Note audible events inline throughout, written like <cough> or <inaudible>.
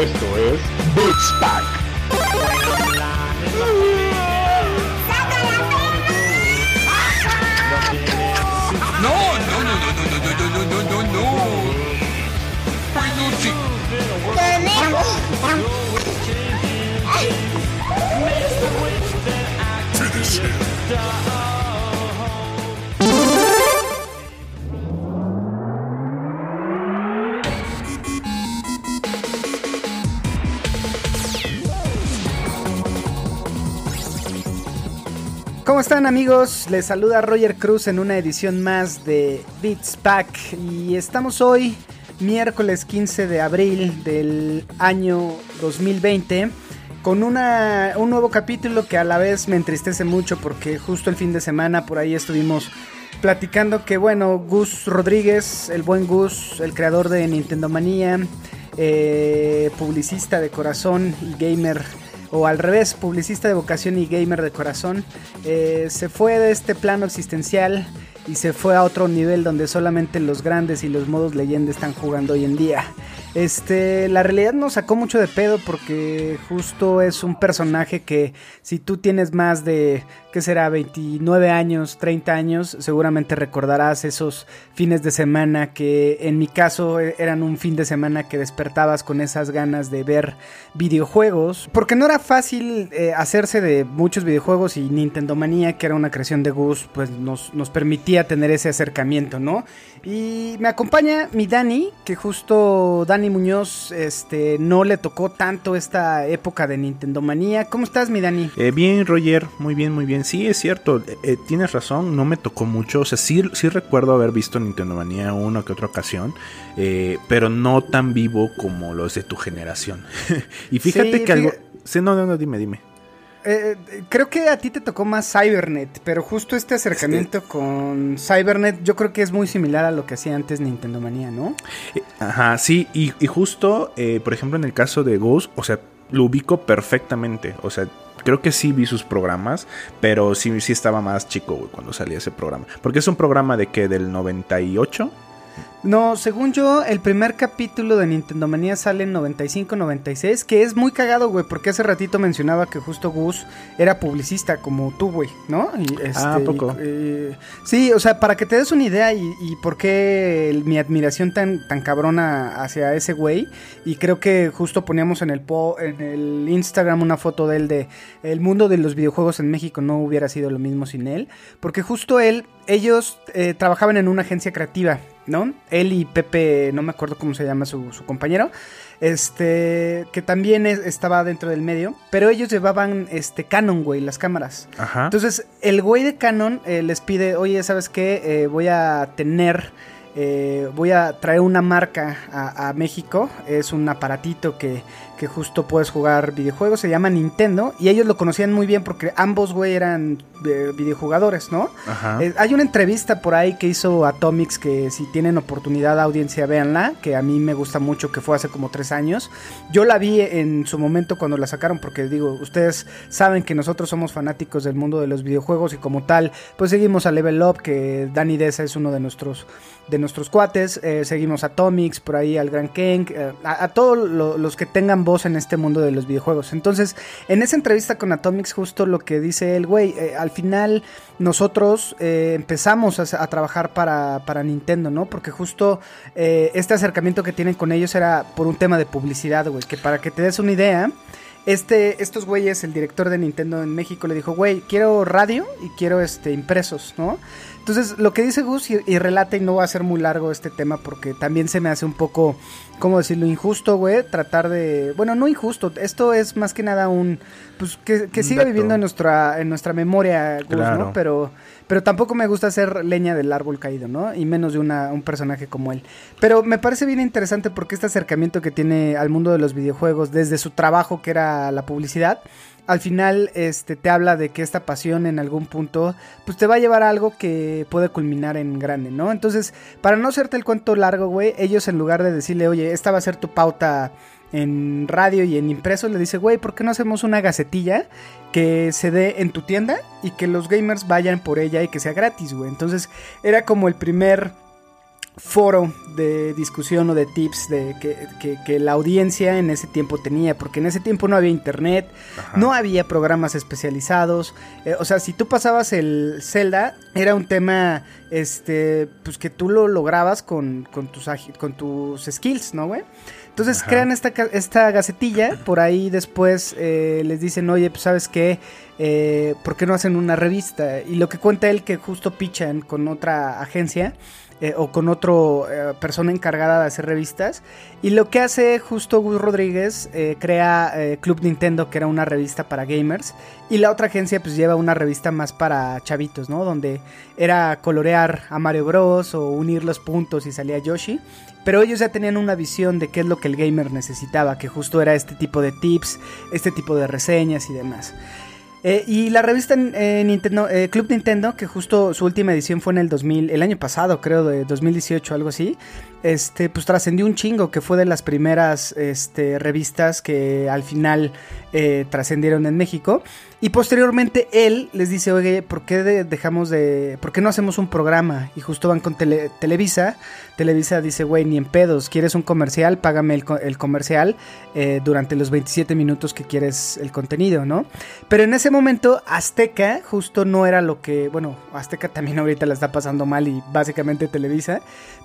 Esto es Beats Pack. No, no, no, no, no, no, no, no, no, no, no. Peluche. Finish him. ¿Cómo están amigos? Les saluda Roger Cruz en una edición más de Beats Pack y estamos hoy miércoles 15 de abril del año 2020 con una, un nuevo capítulo que a la vez me entristece mucho porque justo el fin de semana por ahí estuvimos platicando que bueno, Gus Rodríguez, el buen Gus, el creador de Nintendo Manía, eh, publicista de corazón y gamer o al revés, publicista de vocación y gamer de corazón, eh, se fue de este plano existencial y se fue a otro nivel donde solamente los grandes y los modos leyenda están jugando hoy en día. Este, la realidad nos sacó mucho de pedo porque justo es un personaje que si tú tienes más de que será 29 años, 30 años, seguramente recordarás esos fines de semana que en mi caso e, eran un fin de semana que despertabas con esas ganas de ver videojuegos, porque no era fácil eh, hacerse de muchos videojuegos y Nintendo Manía, que era una creación de Gus, pues nos, nos permitía tener ese acercamiento, ¿no? Y me acompaña mi Dani, que justo Dani Muñoz este, no le tocó tanto esta época de Nintendo Manía. ¿Cómo estás, mi Dani? Eh, bien, Roger, muy bien, muy bien. Sí, es cierto, eh, eh, tienes razón, no me tocó mucho. O sea, sí, sí recuerdo haber visto Nintendo Manía una que otra ocasión, eh, pero no tan vivo como los de tu generación. <laughs> y fíjate Sí, que algo... Sí, no, no, no, dime, dime. Eh, creo que a ti te tocó más Cybernet, pero justo este acercamiento con Cybernet yo creo que es muy similar a lo que hacía antes Nintendo Manía, ¿no? Eh, Ajá, sí, y, y justo, eh, por ejemplo, en el caso de Ghost, o sea, lo ubico perfectamente. O sea, creo que sí vi sus programas, pero sí, sí estaba más chico, güey, cuando salía ese programa. Porque es un programa de que del 98. No, según yo, el primer capítulo de Nintendo Manía sale en 95-96, que es muy cagado, güey, porque hace ratito mencionaba que justo Gus era publicista como tú, güey, ¿no? Y, este, Ah, ¿a poco? y- sí, o sea, para que te des una idea y, y por qué el- mi admiración tan, tan cabrona hacia ese güey, y creo que justo poníamos en el, po- en el Instagram una foto de él de el mundo de los videojuegos en México no hubiera sido lo mismo sin él, porque justo él, ellos eh, trabajaban en una agencia creativa, ¿no? Él y Pepe, no me acuerdo cómo se llama su, su compañero, este, que también es- estaba dentro del medio, pero ellos llevaban, este, Canon, güey, las cámaras. Ajá. Entonces, el güey de Canon eh, les pide, oye, ¿sabes qué? Eh, voy a tener, eh, voy a traer una marca a, a México. Es un aparatito que, que justo puedes jugar videojuegos, se llama Nintendo. Y ellos lo conocían muy bien porque ambos, güey, eran eh, videojugadores, ¿no? Ajá. Eh, hay una entrevista por ahí que hizo Atomics que si tienen oportunidad audiencia véanla, que a mí me gusta mucho, que fue hace como tres años. Yo la vi en su momento cuando la sacaron porque digo, ustedes saben que nosotros somos fanáticos del mundo de los videojuegos y como tal, pues seguimos a Level Up, que Danny Deza es uno de nuestros de nuestros cuates, eh, seguimos a Atomics, por ahí al Gran Ken, a, a todos lo- los que tengan en este mundo de los videojuegos. Entonces, en esa entrevista con Atomics, justo lo que dice el güey, eh, al final nosotros eh, empezamos a, a trabajar para, para Nintendo, ¿no? Porque justo eh, este acercamiento que tienen con ellos era por un tema de publicidad, güey, que para que te des una idea. Este, estos güeyes, el director de Nintendo en México le dijo, güey, quiero radio y quiero este impresos, ¿no? Entonces, lo que dice Gus y, y relata, y no va a ser muy largo este tema porque también se me hace un poco, ¿cómo decirlo? Injusto, güey, tratar de... Bueno, no injusto, esto es más que nada un... Pues que, que siga viviendo en nuestra, en nuestra memoria, Gus, Claro. ¿no? Pero, pero tampoco me gusta hacer leña del árbol caído, ¿no? Y menos de una, un personaje como él. Pero me parece bien interesante porque este acercamiento que tiene al mundo de los videojuegos desde su trabajo que era la publicidad, al final este te habla de que esta pasión en algún punto pues te va a llevar a algo que puede culminar en grande, ¿no? Entonces, para no hacerte el cuento largo, güey, ellos en lugar de decirle, "Oye, esta va a ser tu pauta en radio y en impreso", le dice, "Güey, ¿por qué no hacemos una gacetilla que se dé en tu tienda y que los gamers vayan por ella y que sea gratis, güey?" Entonces, era como el primer foro de discusión o de tips de que, la audiencia en ese tiempo tenía, porque en ese tiempo no había internet, no había programas especializados, eh, o sea, si tú pasabas el Zelda, era un tema, este, pues que tú lo lograbas con, con, tus, con tus skills, ¿no, güey? Entonces crean esta, esta gacetilla, por ahí después eh, les dicen, oye, pues sabes qué, eh, ¿por qué no hacen una revista? Y lo que cuenta él que justo pichan con otra agencia eh, o con otra eh, persona encargada de hacer revistas. Y lo que hace justo Gus Rodríguez, eh, crea Club Nintendo, que era una revista para gamers. Y la otra agencia pues lleva una revista más para chavitos, ¿no? Donde era colorear a Mario Bros. o unir los puntos y salía Yoshi. Pero ellos ya tenían una visión de qué es lo que el gamer necesitaba, que justo era este tipo de tips, este tipo de reseñas y demás. Eh, y la revista eh, Nintendo, eh, Club Nintendo, que justo su última edición fue en el 2000, el año pasado, creo, de 2018, algo así, este, pues trascendió un chingo, que fue de las primeras este, revistas que al final trascendieron en México. Y posteriormente él les dice, oye, ¿por qué dejamos de... ¿Por qué no hacemos un programa? Y justo van con Televisa. Televisa dice, güey, ni en pedos, ¿quieres un comercial? Págame el, comercial eh, durante los 27 minutos que quieres el contenido, ¿no? Pero en ese momento Azteca justo no era lo que... Bueno, Azteca también ahorita la está pasando mal y básicamente Televisa.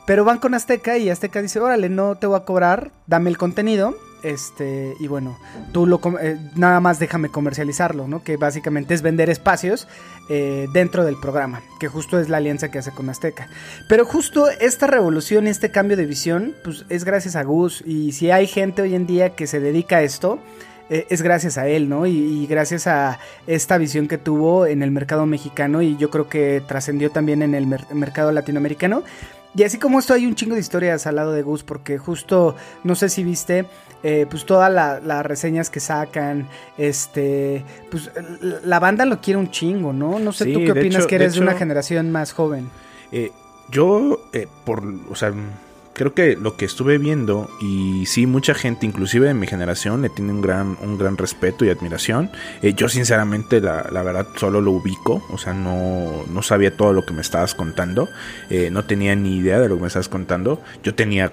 Pero van con Azteca y Azteca dice, órale, no te voy a cobrar, dame el contenido este, y bueno, tú lo eh, nada más déjame comercializarlo, ¿no? Que básicamente es vender espacios eh, dentro del programa, que justo es la alianza que hace con Azteca. Pero justo esta revolución, este cambio de visión, pues es gracias a Gus. Y si hay gente hoy en día que se dedica a esto, eh, es gracias a él, ¿no? Y, gracias a esta visión que tuvo en el mercado mexicano y yo creo que trascendió también en el mercado latinoamericano. Y así como esto hay un chingo de historias al lado de Gus, porque justo, no sé si viste, eh, pues todas las reseñas que sacan, este, pues la banda lo quiere un chingo, ¿no? No sé tú qué opinas que eres de, una generación más joven. Eh, yo, eh, por, o sea, creo que lo que estuve viendo, y sí, mucha gente, inclusive en mi generación, le tiene un gran, un gran respeto y admiración. Eh, yo sinceramente, la, verdad, solo lo ubico, o sea, no, no sabía todo lo que me estabas contando, eh, no tenía ni idea de lo que me estabas contando. Yo tenía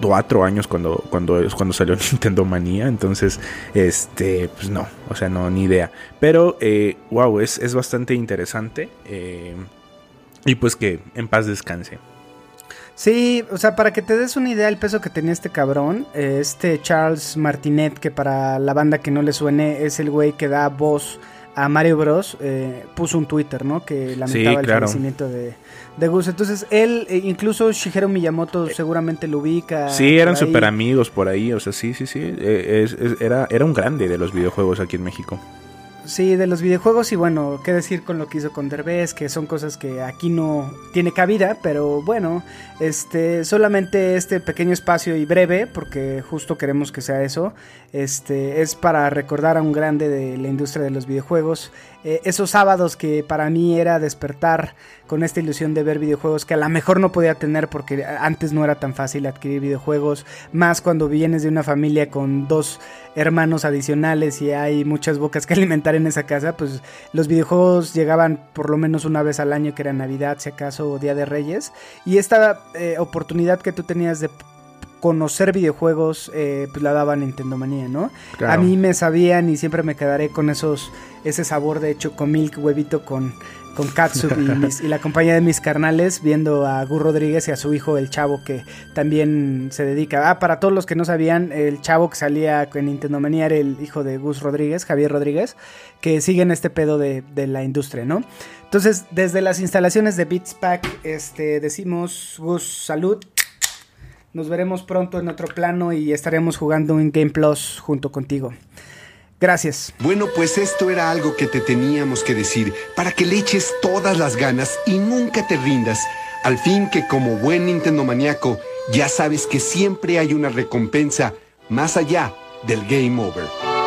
cuatro años cuando, cuando, cuando salió <laughs> Nintendo Manía. Entonces, este, pues no, o sea, no, ni idea. Pero, eh, wow, es, es bastante interesante. y pues que en paz descanse. Sí, o sea, para que te des una idea del peso que tenía este cabrón, eh, este Charles Martinet, que para la banda que no le suene es el güey que da voz a Mario Bros, eh, puso un Twitter, ¿no? Que lamentaba el fallecimiento de, de Gus. Entonces, él, eh, incluso Shigeru Miyamoto seguramente lo ubica. Sí, eran súper amigos por ahí, o sea, sí, sí, sí. era, era un grande de los videojuegos aquí en México. Sí, de los videojuegos y bueno, qué decir con lo que hizo con Derbez, que son cosas que aquí no tiene cabida, pero bueno, este, solamente este pequeño espacio y breve, porque justo queremos que sea eso, este, es para recordar a un grande de la industria de los videojuegos, eh, esos sábados que para mí era despertar con esta ilusión de ver videojuegos que a lo mejor no podía tener porque antes no era tan fácil adquirir videojuegos, más cuando vienes de una familia con dos hermanos adicionales y hay muchas bocas que <laughs> alimentar en esa casa, pues los videojuegos llegaban por lo menos una vez al año, que era Navidad, si acaso, o Día de Reyes, y esta eh, oportunidad que tú tenías de conocer videojuegos, eh, pues la daba Nintendo Manía, ¿no? A mí me sabían y siempre me quedaré con esos, ese sabor de milk huevito con, con Katsu y, <laughs> y, la compañía de mis carnales, viendo a Gus Rodríguez y a su hijo, el chavo, que también se dedica. Ah, para todos los que no sabían, el chavo que salía en Nintendo Manía era el hijo de Gus Rodríguez, Javier Rodríguez, que sigue en este pedo de, de la industria, ¿no? Entonces, desde las instalaciones de Beats Pack, este, decimos Gus, salud. Nos veremos pronto en otro plano y estaremos jugando en Game Plus junto contigo. Gracias. Bueno, pues esto era algo que te teníamos que decir para que le eches todas las ganas y nunca te rindas. Al fin que como buen Nintendo maníaco, ya sabes que siempre hay una recompensa más allá del game over.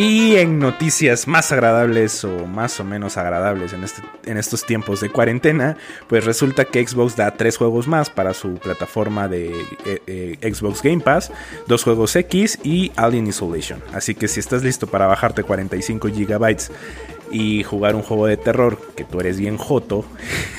Y en noticias más agradables o más o menos agradables en, este, en estos tiempos de cuarentena, pues resulta que Xbox da tres juegos más para su plataforma de eh, eh, Xbox Game Pass, dos juegos X y Alien Isolation. Así que si estás listo para bajarte 45 gigabytes y jugar un juego de terror que tú eres bien joto.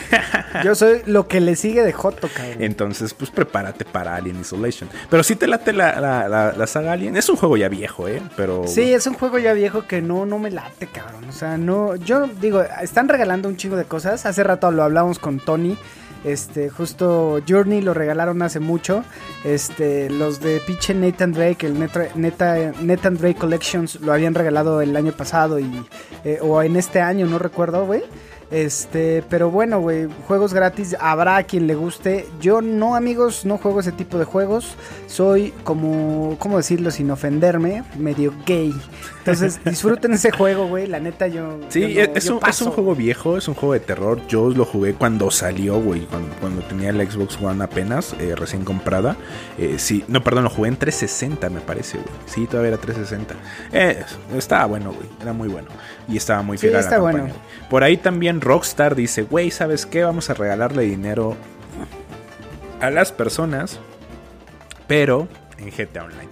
<laughs> Yo soy lo que le sigue de joto, cabrón. Entonces, pues prepárate para Alien Isolation. Pero si te late la, la, la, saga Alien. Es un juego ya viejo, ¿eh? Pero... Sí, es un juego ya viejo que no, no me late, cabrón. O sea, no... Yo digo, están regalando un chingo de cosas. Hace rato lo hablamos con Tony. Este, justo Journey lo regalaron hace mucho. Este, los de pinche Nathan Drake, el Neta, Nathan Drake Collections, lo habían regalado el año pasado y, eh, o en este año, no recuerdo, güey. Este, pero bueno, güey, juegos gratis, habrá quien le guste. Yo no, amigos, no juego ese tipo de juegos. Soy como, ¿cómo decirlo sin ofenderme? Medio gay. Entonces, <laughs> disfruten ese juego, güey. La neta, yo. Sí, es, un, es, un, juego viejo, es un juego de terror. Yo lo jugué cuando salió, güey. Cuando, tenía el Xbox One apenas, eh, recién comprada. Eh, sí, no, perdón, lo jugué en 360, me parece, güey. Sí, todavía era 360. Eh, estaba bueno, güey. Era muy bueno. Y estaba muy fiel a la Bueno. Por ahí también Rockstar dice, güey, ¿sabes qué? Vamos a regalarle dinero a las personas, pero en GTA Online.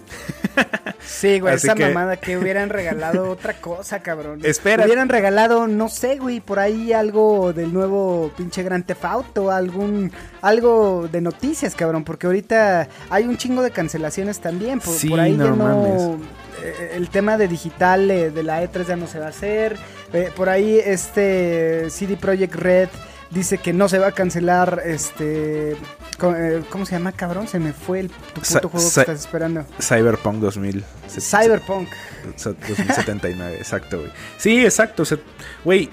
Sí, güey, esa mamada que hubieran regalado otra cosa, cabrón. Espera. Hubieran regalado, no sé, güey, por ahí algo del nuevo pinche Gran Tefauto, algún algo de noticias, cabrón, porque ahorita hay un chingo de cancelaciones también, por, sí, por ahí no, ya no eh, el tema de digital eh, de la E3 ya no se va a hacer. Eh, por ahí este CD Projekt Red dice que no se va a cancelar este ¿cómo se llama cabrón? Se me fue el tu puto juego que estás esperando. Cyberpunk 2000. Cyberpunk 2079, exacto, güey. Sí, exacto, güey,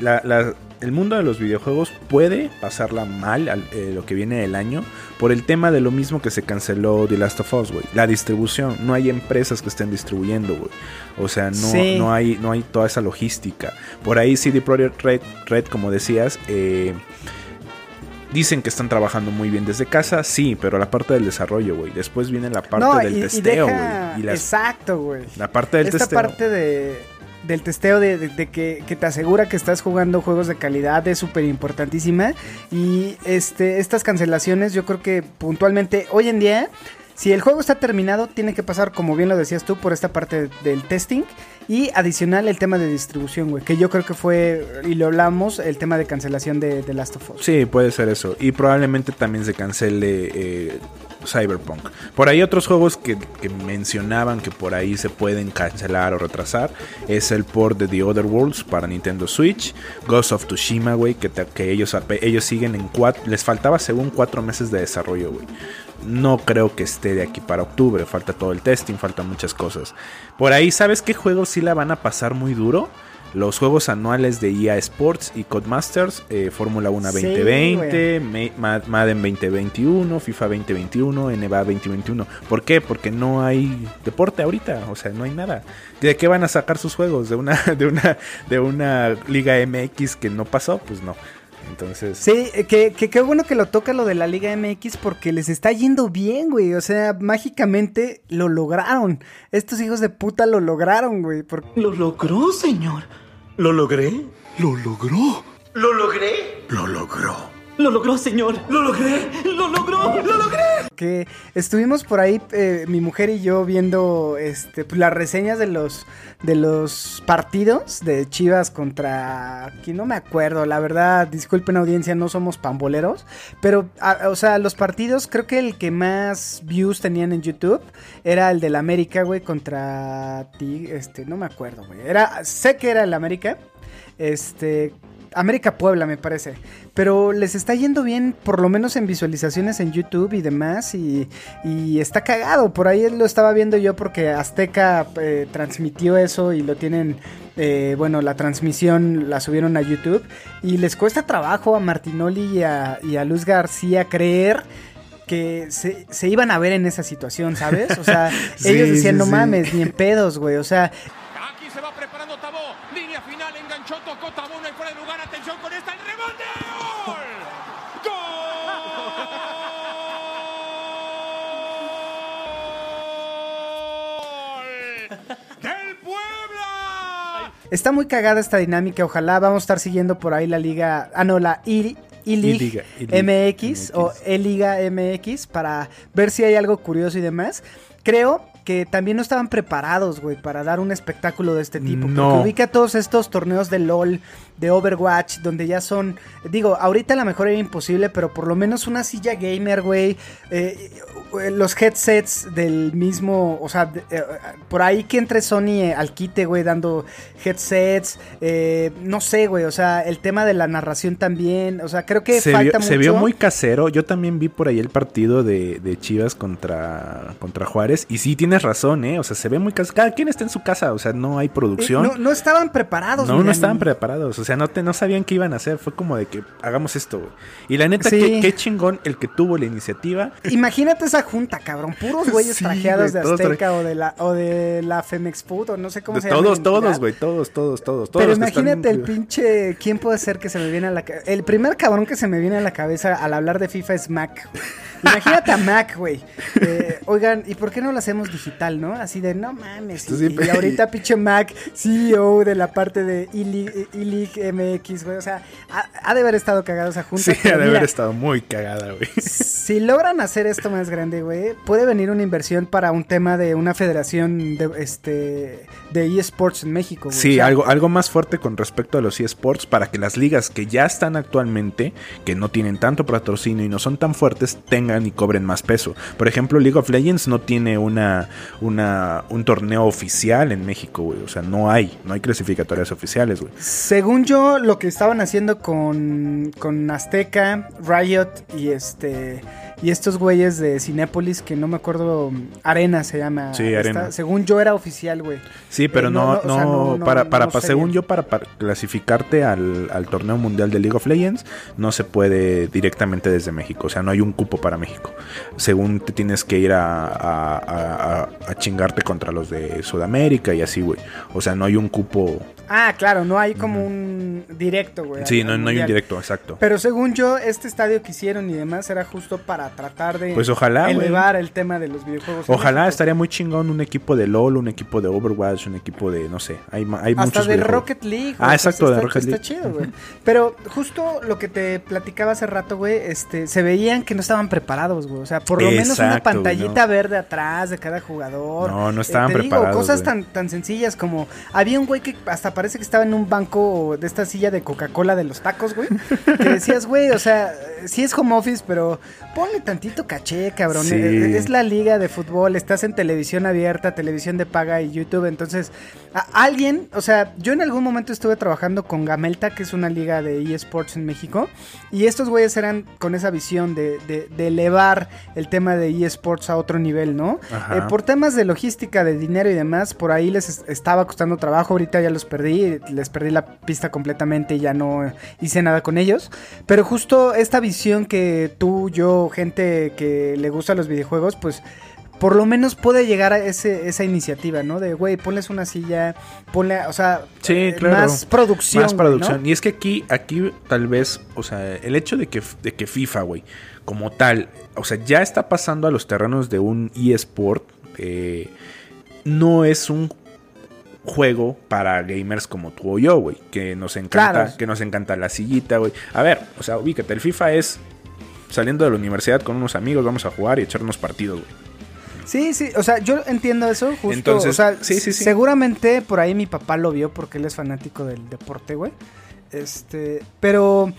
la, la el mundo de los videojuegos puede pasarla mal eh, lo que viene del año por el tema de lo mismo que se canceló The Last of Us, güey. La distribución, no hay empresas que estén distribuyendo, güey. O sea, no, no, hay, no hay toda esa logística. Por ahí CD Projekt Red, Red como decías, eh, Dicen que están trabajando muy bien desde casa, sí, pero la parte del desarrollo, güey. Después viene la parte del testeo, güey. Exacto, güey. La parte del Esta testeo. parte de del testeo de, que, te asegura que estás jugando juegos de calidad es súper importantísima. Y este, estas cancelaciones yo creo que puntualmente hoy en día, si el juego está terminado, tiene que pasar, como bien lo decías tú, por esta parte del testing. Y adicional el tema de distribución, güey, que yo creo que fue, y lo hablamos, el tema de cancelación de, Last of Us. Sí, puede ser eso. Y probablemente también se cancele eh, Cyberpunk. Por ahí otros juegos que, mencionaban que por ahí se pueden cancelar o retrasar es el port de The Other Worlds para Nintendo Switch, Ghost of Tsushima, güey, que, ellos, ellos siguen en cuatro, les faltaba según cuatro meses de desarrollo, güey. No creo que esté de aquí para octubre, falta todo el testing, faltan muchas cosas. Por ahí, ¿sabes qué juegos sí la van a pasar muy duro? Los juegos anuales de EA Sports y Codemasters, eh, Fórmula 1 2020, Madden 2021, FIFA 2021, NBA 2021. ¿Por qué? Porque no hay deporte ahorita, o sea, no hay nada. ¿De qué van a sacar sus juegos? ¿De una, <laughs> de una, de una Liga MX que no pasó? Pues no. Entonces. Sí, eh, que, qué bueno que lo toca lo de la Liga MX porque les está yendo bien, güey. O sea, mágicamente lo lograron. Estos hijos de puta lo lograron, güey. Lo logró, señor. ¿Lo logré? Lo logró. ¿Lo logré? Lo logró. Lo logró, señor. Lo logré. Lo logró. Lo logré. Que estuvimos por ahí, eh, mi mujer y yo, viendo este, pues, las reseñas de los, de los partidos de Chivas contra. Aquí no me acuerdo, la verdad, disculpen audiencia, no somos pamboleros. Pero, o sea, los partidos, creo que el que más views tenían en YouTube era el del América, güey, contra ti. Este, no me acuerdo, güey. Era, sé que era el América. Este, América Puebla, me parece. Pero les está yendo bien, por lo menos en visualizaciones en YouTube y demás. Y, está cagado. Por ahí lo estaba viendo yo porque Azteca eh, transmitió eso y lo tienen. Eh, bueno, la transmisión la subieron a YouTube. Y les cuesta trabajo a Martinoli y a, y a Luz García creer que se, iban a ver en esa situación, ¿sabes? O sea, <laughs> ellos decían, no mames, ni en pedos, güey. O sea, está muy cagada esta dinámica. Ojalá vamos a estar siguiendo por ahí la liga. Ah, no, la I- I-League I-Liga, I-League, MX o E-Liga MX para ver si hay algo curioso y demás. Creo que también no estaban preparados, güey, para dar un espectáculo de este tipo. No. Porque ubica todos estos torneos de LOL, de Overwatch, donde ya son. Digo, ahorita a lo mejor era imposible, pero por lo menos una silla gamer, güey. eh, los headsets del mismo. O sea, de- eh, por ahí que entre Sony eh, al quite, güey, dando headsets. eh, no sé, güey, o sea, el tema de la narración también. O sea, creo que se, falta vio, mucho. se vio muy casero. Yo también vi por ahí el partido de, de Chivas contra, contra Juárez. Y sí, tienes razón, ¿eh? O sea, se ve muy casero. Cada quien está en su casa. O sea, no hay Eh, producción. No, no estaban preparados, No, no estaban preparados, o sea, no, te, no sabían qué iban a hacer, fue como de que hagamos esto, güey. Y la neta, Sí. qué, qué chingón el que tuvo la iniciativa. Imagínate esa junta, cabrón. Puros güeyes Sí, trajeados de Azteca o de la o de la Femex Food o no sé cómo De se llama. todos, todos, güey, todos, todos, todos, todos. Pero están- imagínate el pinche. ¿Quién puede ser que se me viene a la cabeza? El primer cabrón que se me viene a la cabeza al hablar de FIFA es Mac. Imagínate a Mac, güey. Eh, oigan, ¿y por qué no lo hacemos digital, no? Así de, no mames. Y, y ahorita <laughs> pinche Mac, CEO de la parte de E-League MX, güey. O sea, ha, ha de haber estado cagado esa junta. Sí, ha de mira, haber estado muy cagada, güey. si logran hacer esto más grande, güey, puede venir una inversión para un tema de una federación de este de eSports en México. güey. Sí, O sea, algo, algo más fuerte con respecto a los eSports para que las ligas que ya están actualmente, que no tienen tanto patrocinio y no son tan fuertes, tengan y cobren más peso. Por ejemplo, League of Legends no tiene una, una un torneo oficial en México, güey. O sea, no hay, no hay clasificatorias oficiales, güey. Según yo, lo que estaban haciendo con, con Azteca, Riot y este y estos güeyes de Cinépolis, que no me acuerdo, Arena se llama. Sí, esta- Arena. según yo era oficial, güey. Sí, pero Eh, no, no, no, no, o sea, no, no, para, para, según bien. yo, para, para clasificarte al, al torneo mundial de League of Legends, no se puede directamente desde México, o sea, no hay un cupo para México. Según te tienes que ir a, a- a- chingarte contra los de Sudamérica y así, güey. O sea, no hay un cupo. Ah, claro, no hay como un directo, güey. Sí, no, no hay un directo, exacto. Pero según yo, este estadio que hicieron y demás era justo para tratar de Pues ojalá, elevar el tema de los videojuegos. Ojalá estaría muy chingón un equipo de LOL, un equipo de Overwatch, un equipo de, no sé, hay, hay Hasta muchos de. Rocket League. Ah, güey, exacto, está- de Rocket está League. chido, güey. Pero justo lo que te platicaba hace rato, güey, este, se veían que no estaban preparados, güey. O sea, por lo menos una pantallita ¿no? verde atrás de cada jugador. No, no estaban te digo, preparados, cosas güey. tan, tan sencillas como había un güey que hasta parece que estaba en un banco de esta silla de Coca-Cola de los tacos, güey. Que <laughs> decías, güey, o sea, sí es home office, pero ponle tantito caché, cabrón. Sí. Eh, Es la liga de fútbol, estás en televisión abierta, televisión de paga y YouTube. Entonces, a- alguien, o sea, yo en algún momento estuve trabajando con Gamelta, que es una liga de eSports en México, y estos güeyes eran con esa visión de, de- de elevar el tema de eSports a otro nivel, ¿no? Eh, por temas de logística, de dinero y demás, por ahí les es- estaba costando trabajo, ahorita ya los perdí, les perdí la pista completamente y ya no hice nada con ellos. Pero justo esta visión que tú, yo, gente que le gusta los videojuegos, pues por lo menos puede llegar a ese, esa iniciativa, ¿no? De, güey, ponles una silla, ponle, o sea, Sí, eh, claro. más producción. Más producción. ¿no? Y es que aquí, aquí tal vez, o sea, el hecho de que, de que FIFA, güey, como tal, o sea, ya está pasando a los terrenos de un eSport, eh, no es un juego para gamers como tú o yo, güey, que nos encanta, Claro. que nos encanta la sillita, güey. A ver, o sea, ubícate, el FIFA es saliendo de la universidad con unos amigos, vamos a jugar y echarnos partidos, güey. Sí, sí, o sea, yo entiendo eso, justo, Entonces, o sea, sí, sí, sí. seguramente por ahí mi papá lo vio porque él es fanático del deporte, güey. Este, pero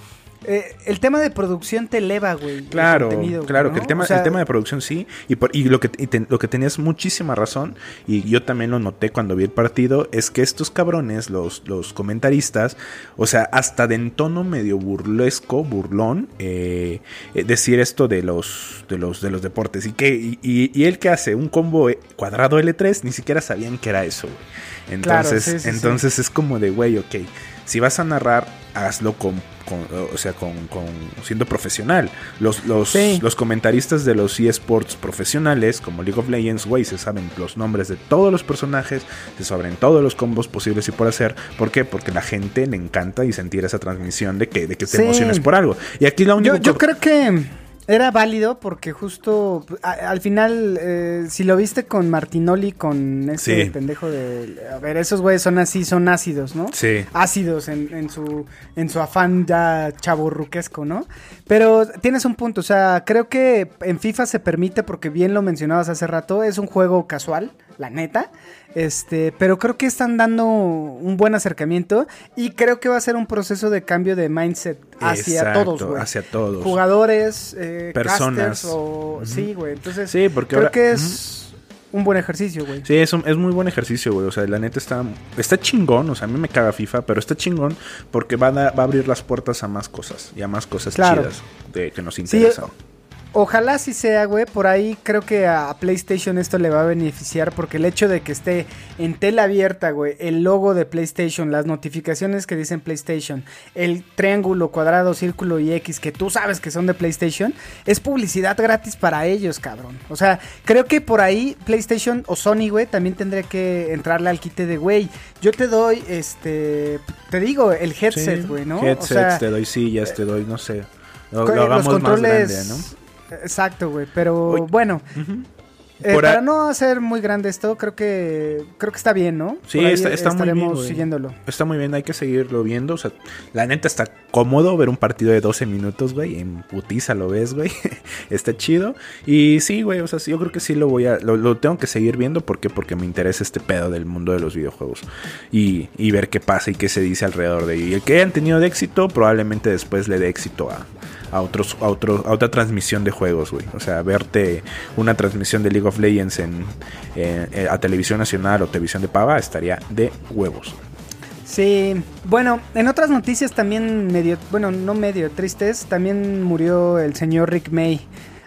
eh, el tema de producción te eleva, güey. Claro, claro, ¿no? que el tema, O sea, el tema de producción sí, y, por- y lo que y te- lo que tenías muchísima razón, y yo también lo noté cuando vi el partido, es que estos cabrones, los, los comentaristas, o sea, hasta de en tono medio burlesco, burlón, eh, eh, decir esto de los, de los, de los deportes, y que, y, él que hace un combo cuadrado L3, ni siquiera sabían que era eso, güey. Entonces, sí, sí, sí. entonces es como de, güey, ok, si vas a narrar, hazlo con, con- o sea, con, con- siendo profesional. Los, los, Sí. los comentaristas de los eSports profesionales, como League of Legends, güey, se saben los nombres de todos los personajes, se saben todos los combos posibles y por hacer. ¿Por qué? Porque la gente le encanta y sentir esa transmisión de que, de que te Sí. emociones por algo. Y aquí la única Yo, yo creo que Era válido porque justo a- al final, eh, si lo viste con Martinoli, con ese Sí. pendejo de... A ver, esos güeyes son así, son ácidos, ¿no? Sí. Ácidos en, en su, en su afán ya chaburruquesco, ¿no? Pero tienes un punto, o sea, creo que en FIFA se permite, porque bien lo mencionabas hace rato, es un juego casual, la neta. Este, pero creo que están dando un buen acercamiento y creo que va a ser un proceso de cambio de mindset hacia Exacto, todos, güey. hacia todos. Jugadores, eh, Personas. sí, güey. Entonces, Sí, porque creo ahora- que es un buen ejercicio, güey. Sí, es, un- es muy buen ejercicio, güey. O sea, la neta está, está chingón. O sea, a mí me caga FIFA, pero está chingón porque va a, da- va a abrir las puertas a más cosas y a más cosas Claro. chidas de, que nos interesan. Ojalá sí sea, güey. Por ahí creo que a PlayStation esto le va a beneficiar porque el hecho de que esté en tela abierta, güey, el logo de PlayStation, las notificaciones que dicen PlayStation, el triángulo, cuadrado, círculo y X que tú sabes que son de PlayStation, es publicidad gratis para ellos, cabrón. O sea, creo que por ahí PlayStation o Sony, güey, también tendría que entrarle al quite de, güey, yo te doy, este, te digo, el headset, Sí, güey, ¿no? Headsets, o sea, te doy sillas, te doy, no sé. Lo hagamos los controles. más grande, ¿no? Exacto, güey. Pero bueno. Eh, para a- no hacer muy grande esto, creo que creo que está bien, ¿no? Sí, Por ahí está, está muy bien. güey. siguiéndolo. Está muy bien, hay que seguirlo viendo. O sea, la neta está cómodo ver un partido de 12 minutos, güey. En putiza lo ves, güey. <laughs> está chido. Y sí, güey, o sea, sí, yo creo que sí lo voy a. Lo, lo tengo que seguir viendo. ¿Por qué? Porque me interesa este pedo del mundo de los videojuegos. Y, y ver qué pasa y qué se dice alrededor de ello. Y el que hayan tenido de éxito, probablemente después le dé éxito a. A, otros, a, otro- a otra transmisión de juegos, güey. O sea, verte una transmisión de League of Legends en, en- en- a televisión nacional o televisión de paga estaría de huevos. Sí, bueno, en otras noticias también medio, bueno, no medio tristes, también murió el señor Rick May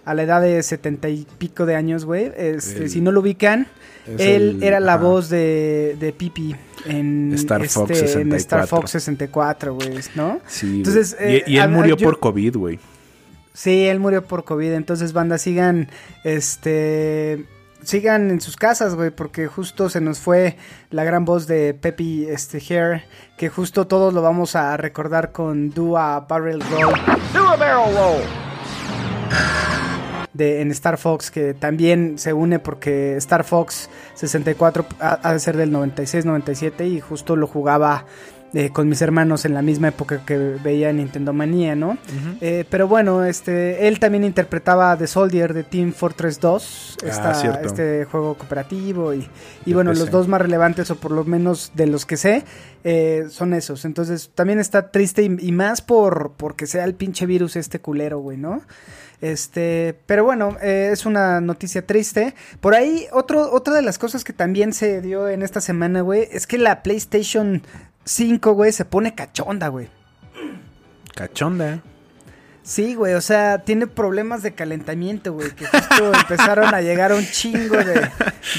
a la edad de setenta y pico de años, güey. Este, si no lo ubican, él el- era la ajá. voz de, de Pipi en Star este, Fox en 64. Star Fox 64, güey, ¿no? Sí, Entonces, eh, y, y él a- murió yo- por COVID, güey. Sí, él murió por COVID, entonces banda sigan, este, sigan en sus casas, güey, porque justo se nos fue la gran voz de Pepe, este, Hair, que justo todos lo vamos a recordar con Do a Barrel Roll. Do a barrel roll. De, en Star Fox, que también se une porque Star Fox 64 ha, ha de ser del 96-97 y justo lo jugaba eh, con mis hermanos en la misma época que veía Nintendo Manía, ¿no? Eh, pero bueno, este, él también interpretaba The Soldier de Team Fortress 2, Ah, esta- este juego cooperativo y, y bueno, PC. los dos más relevantes o por lo menos de los que sé eh, son esos. Entonces también está triste y, y más por porque sea el pinche virus este culero, güey, ¿no? Este, pero bueno, eh, es una noticia triste. Por ahí, otro, otra de las cosas que también se dio en esta semana, güey, es que la PlayStation 5, güey, se pone cachonda, güey. Cachonda. Sí, güey, o sea, tiene problemas de calentamiento, güey, que justo <laughs> empezaron a llegar un chingo de,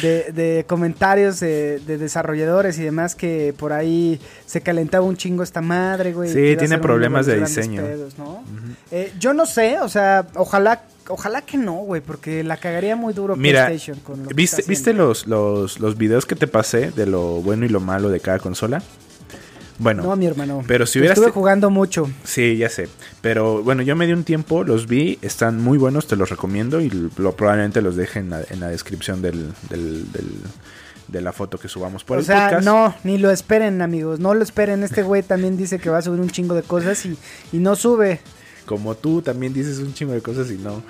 de- de comentarios de, de desarrolladores y demás que por ahí se calentaba un chingo esta madre, güey. Sí, tiene problemas de diseño. pedos, ¿no? Eh, yo no sé, o sea, ojalá, ojalá que no, güey, porque la cagaría muy duro Mira, PlayStation con lo ¿viste, ¿viste los, los, los videos que te pasé de lo bueno y lo malo de cada consola? Bueno, No, mi hermano. pero si hubieras Estuve jugando mucho. sí, ya sé. Pero bueno, yo me di un tiempo, los vi, están muy buenos, te los recomiendo y lo, probablemente los deje en la, en la descripción del, del- del- de la foto que subamos por o el sea, podcast. no, ni lo esperen, amigos. No lo esperen. Este güey también dice que va a subir un chingo de cosas y, y no sube. Como tú también dices un chingo de cosas y no.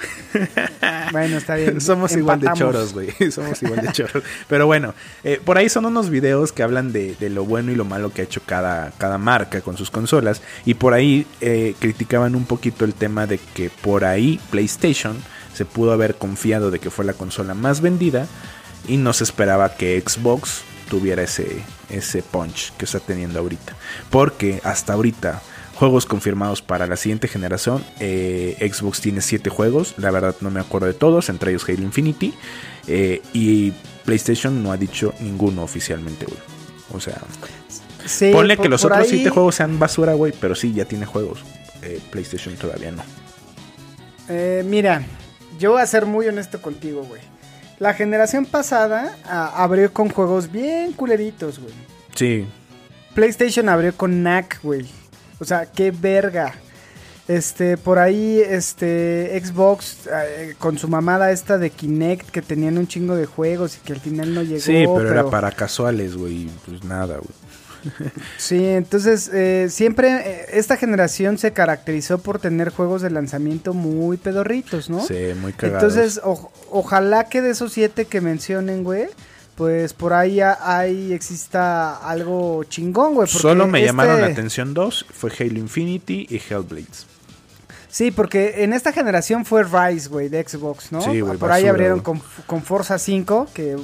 Bueno, está bien. Somos igual de choros, güey. <laughs> Somos igual de choros. Pero bueno, eh, por ahí son unos videos que hablan de, de lo bueno y lo malo que ha hecho cada, cada marca con sus consolas. Y por ahí eh, criticaban un poquito el tema de que por ahí PlayStation se pudo haber confiado de que fue la consola más vendida. Y no se esperaba que Xbox tuviera ese, ese punch que está teniendo ahorita. Porque hasta ahorita juegos confirmados para la siguiente generación. eh, Xbox tiene 7 juegos, la verdad no me acuerdo de todos, entre ellos Halo Infinity. eh, y PlayStation no ha dicho ninguno oficialmente, güey. O sea, Sí, ponle por- que los otros ahí- 7 juegos sean basura, güey, pero sí, ya tiene juegos. Eh, PlayStation todavía no. Eh, mira, yo voy a ser muy honesto contigo, güey. La generación pasada a- abrió con juegos bien culeritos, güey. Sí, PlayStation abrió con NAC, güey. O sea, qué verga. Este, por ahí, este, Xbox eh, con su mamada esta de Kinect que tenían un chingo de juegos y que al final no llegó. Sí, pero, era para casuales, güey. Pues nada, güey. Sí, entonces eh, siempre eh, esta generación se caracterizó por tener juegos de lanzamiento muy pedorritos, ¿no? Sí, muy cagados. Entonces, o- ojalá que de esos siete que mencionen, güey, pues por ahí ahí exista algo chingón, güey. Solo me este- llamaron la atención dos. Fue Halo Infinity y Hellblades. Sí, porque en esta generación fue Rise, güey, de Xbox, ¿no? Sí, güey, Por ahí abrieron con, con Forza 5, que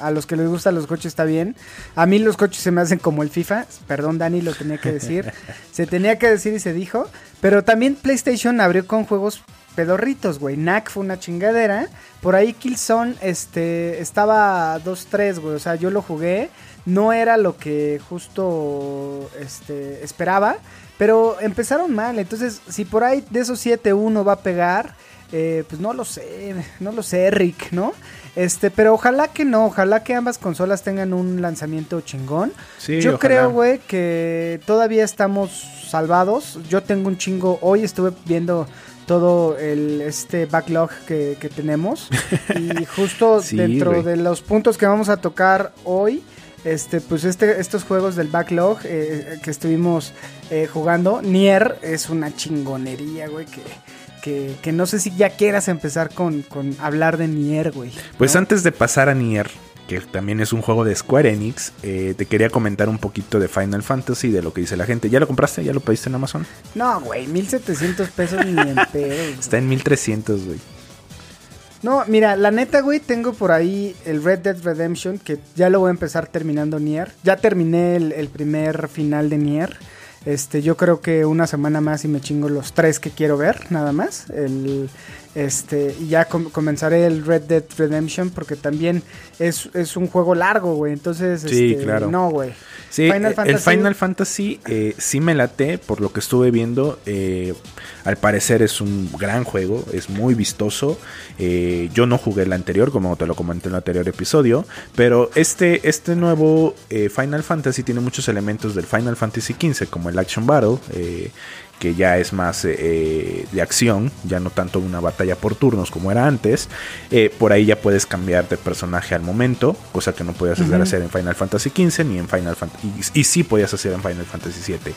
a los que les gustan los coches está bien. A mí los coches se me hacen como el FIFA. Perdón, Dani, lo tenía que decir. <laughs> se tenía que decir y se dijo. Pero también PlayStation abrió con juegos pedorritos, güey. Knack fue una chingadera. Por ahí Killzone este, estaba 2-3, güey. O sea, yo lo jugué. No era lo que justo este, esperaba. Pero empezaron mal. Entonces, si por ahí de esos 7-1 va a pegar, eh, pues no lo sé. No lo sé, Rick, ¿no? Este, pero ojalá que no. Ojalá que ambas consolas tengan un lanzamiento chingón. Sí, Yo ojalá. creo, güey, que todavía estamos salvados. Yo tengo un chingo. Hoy estuve viendo todo el este backlog que, que tenemos. <laughs> y justo Sí, dentro de los puntos que vamos a tocar hoy. Este, pues este, estos juegos del backlog eh, que estuvimos eh, jugando, Nier es una chingonería, güey, que, que, que no sé si ya quieras empezar con, con hablar de Nier, güey. Pues antes de pasar a Nier, que también es un juego de Square Enix, eh, te quería comentar un poquito de Final Fantasy, de lo que dice la gente. ¿Ya lo compraste? ¿Ya lo pediste en Amazon? No, güey, 1700 pesos ni en <laughs> pedo. Está en 1300, güey. No, mira, la neta, güey, tengo por ahí el Red Dead Redemption, que ya lo voy a empezar terminando Nier. Ya terminé el, el primer final de Nier. Este, yo creo que una semana más y me chingo los tres que quiero ver, nada más. El, este, y ya com- comenzaré el Red Dead Redemption porque también es, es un juego largo, güey. Entonces, Sí, este, claro. no, güey. Sí, Final eh, Fantasy- el Final Fantasy eh, sí me late, por lo que estuve viendo. eh, al parecer es un gran juego, es muy vistoso. eh, yo no jugué el anterior, como te lo comenté en el anterior episodio, pero este, este nuevo eh, Final Fantasy tiene muchos elementos del Final Fantasy XV, como el Action Battle, eh, que ya es más eh, eh, de acción, ya no tanto una batalla por turnos como era antes. Eh, por ahí ya puedes cambiar de personaje al momento, cosa que no podías hacer, Ujú. hacer en Final Fantasy XV ni en Final Fantasy. Y, y sí podías hacer en Final Fantasy VII.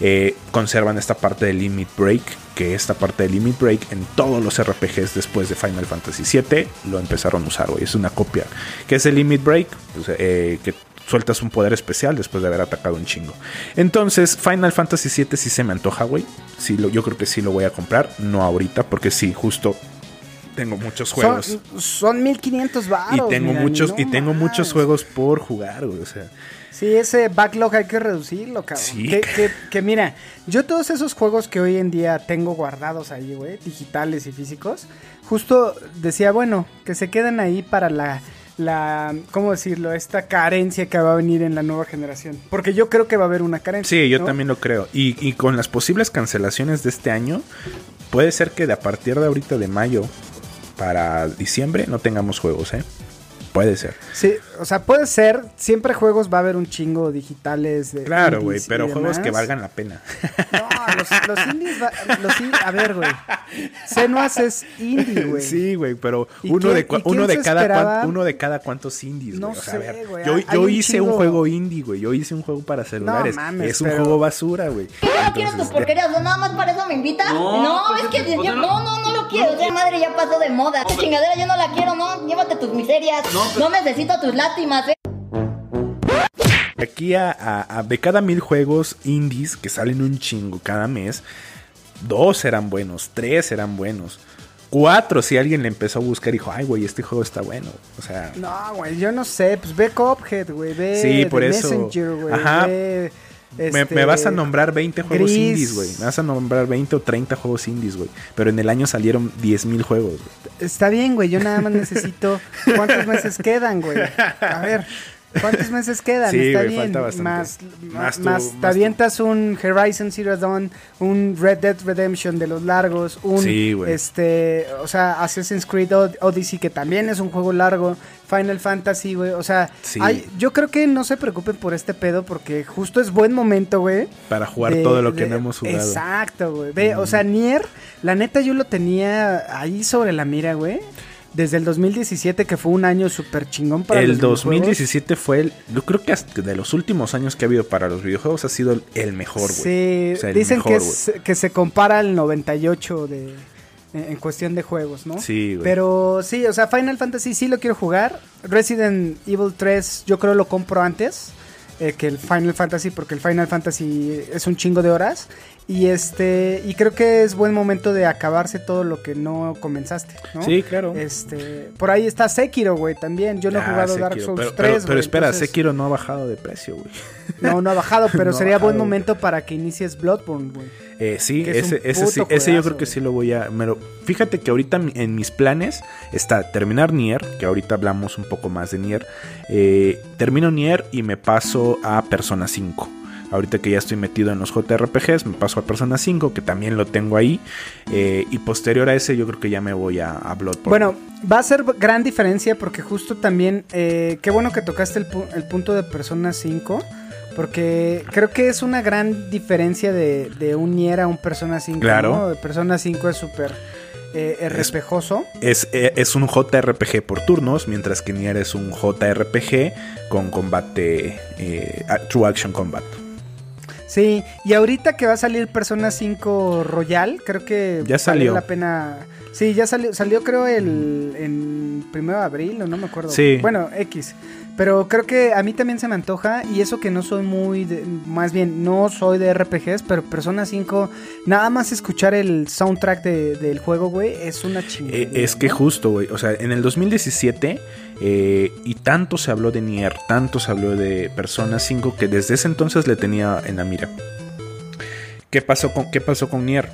Eh, conservan esta parte de Limit Break, que esta parte de Limit Break en todos los RPGs después de Final Fantasy VII lo empezaron a usar, güey. Es una copia. ¿Qué es el Limit Break? Pues, que sueltas un poder especial después de haber atacado un chingo. Entonces, Final Fantasy VII sí se me antoja, güey. Sí, lo, yo creo que sí lo voy a comprar. No ahorita, porque sí, justo tengo muchos juegos. Son, son 1500 y baros. tengo mira, muchos, no y tengo muchos juegos por jugar, güey. O sea, Sí, ese backlog hay que reducirlo, cabrón. Sí. Que, que- que mira, yo todos esos juegos que hoy en día tengo guardados ahí, güey, digitales y físicos, justo decía, bueno, que se queden ahí para la, la, ¿cómo decirlo? Esta carencia que va a venir en la nueva generación. Porque yo creo que va a haber una carencia. Sí, yo ¿no? también lo creo. Y, y con las posibles cancelaciones de este año, puede ser que de a partir de ahorita de mayo para diciembre no tengamos juegos, ¿eh? Puede ser. Sí, o sea, puede ser, siempre juegos va a haber un chingo digitales. De Claro, güey, pero juegos demás. que valgan la pena. No, los, los indies, va- los in- a ver, güey. Senuas es indie, güey. Sí, güey, pero ¿Y uno quién- de, uno, de cada cuan- uno de cada cuantos indies, No güey. O sea, sé, a ver, güey, yo, yo un hice un chingo. juego indie, güey. Yo hice un juego para celulares. mames, es un pero- juego basura, güey. ¿Qué no quiero tus porquerías? ¿No nada más para eso me invitas? No, No, pues es que es que- yo- o sea, no, no, no lo quiero. Esa madre ya pasó de moda. Esa chingadera yo no la quiero, no. Llévate tus miserias. No, necesito tus lástimas, eh. Aquí a, a- a- de cada mil juegos indies que salen un chingo cada mes, dos eran buenos, tres eran buenos, cuatro si alguien le empezó a buscar y dijo, ay güey, este juego está bueno. O sea, No, güey, yo no sé. Pues ve Cuphead, güey. Ve Sí, The por eso. Messenger, güey. Ajá. ve, este, me vas a nombrar 20 juegos Gris. indies, güey. Me vas a nombrar 20 o 30 juegos indies, güey. Pero en el año salieron 10 mil juegos. güey. Está bien, güey. Yo nada más necesito. <laughs> ¿Cuántos meses quedan, güey? A ver. ¿Cuántos meses quedan? Sí, Está bien. falta bastante. Más, Más tú, más más te tú. avientas un Horizon Zero Dawn, un Red Dead Redemption de los largos, un Sí, este, o sea, Assassin's Creed Od- Odyssey que también es un juego largo, Final Fantasy, güey, o sea, Sí. hay- yo creo que no se preocupen por este pedo porque justo es buen momento, güey. Para jugar de- todo lo que de- no hemos jugado. Exacto, güey. Ve, O sea, Nier, la neta yo lo tenía ahí sobre la mira, güey. Desde el 2017, que fue un año súper chingón para el los videojuegos. 2017 fue el. Yo creo que hasta de los últimos años que ha habido para los videojuegos ha sido el, mejor, güey. Sí, O sea, el dicen mejor, que, es- que se compara al 98 de, en, en cuestión de juegos, ¿no? Sí, güey. Pero sí, o sea, Final Fantasy sí lo quiero jugar. Resident Evil 3 yo creo lo compro antes eh, que el Final Fantasy porque el Final Fantasy es un chingo de horas. Y este y creo que es buen momento de acabarse todo lo que no comenzaste, ¿no? Sí, claro. Este, por ahí está Sekiro, güey, también. Yo no he Ah, jugado Dark. Souls pero, 3, pero, espera, entonces- Sekiro no ha bajado de precio, güey. <laughs> No, no ha bajado, pero <laughs> No sería buen momento para que inicies Bloodborne, güey. Eh, sí, es ese, ese, sí, ese yo creo que sí lo voy a... me lo- fíjate que ahorita en mis planes está terminar Nier, que ahorita hablamos un poco más de Nier. eh, termino Nier y me paso a Persona 5. Ahorita que ya estoy metido en los JRPGs, me paso a Persona 5, que también lo tengo ahí. eh, y posterior a ese yo creo que ya me voy a, a Bloodborne. Bueno, va a ser gran diferencia porque justo también, eh, qué bueno que tocaste el, pu- el punto de Persona 5, porque creo que es una gran diferencia de, de un Nier a un Persona 5. Claro. ¿no? De Persona 5 es súper eh, RPGoso. Es, eh, es un JRPG por turnos, mientras que Nier es un JRPG con combate, eh, True Action Combat. Sí, y ahorita que va a salir Persona 5 Royal, creo que Ya vale salió. la pena. Sí, ya salió, salió creo el en primero de abril, o no me acuerdo. Sí. Bueno, X. Pero creo que a mí también se me antoja y eso que no soy muy, de- más bien no soy de RPGs, pero Persona 5, nada más escuchar el soundtrack de- del juego, güey, es una chingada. Eh, es que justo, güey. O sea, en el 2017, eh, y tanto se habló de Nier, tanto se habló de Persona 5, que desde ese entonces le tenía en la mira. ¿Qué pasó con, qué pasó con Nier?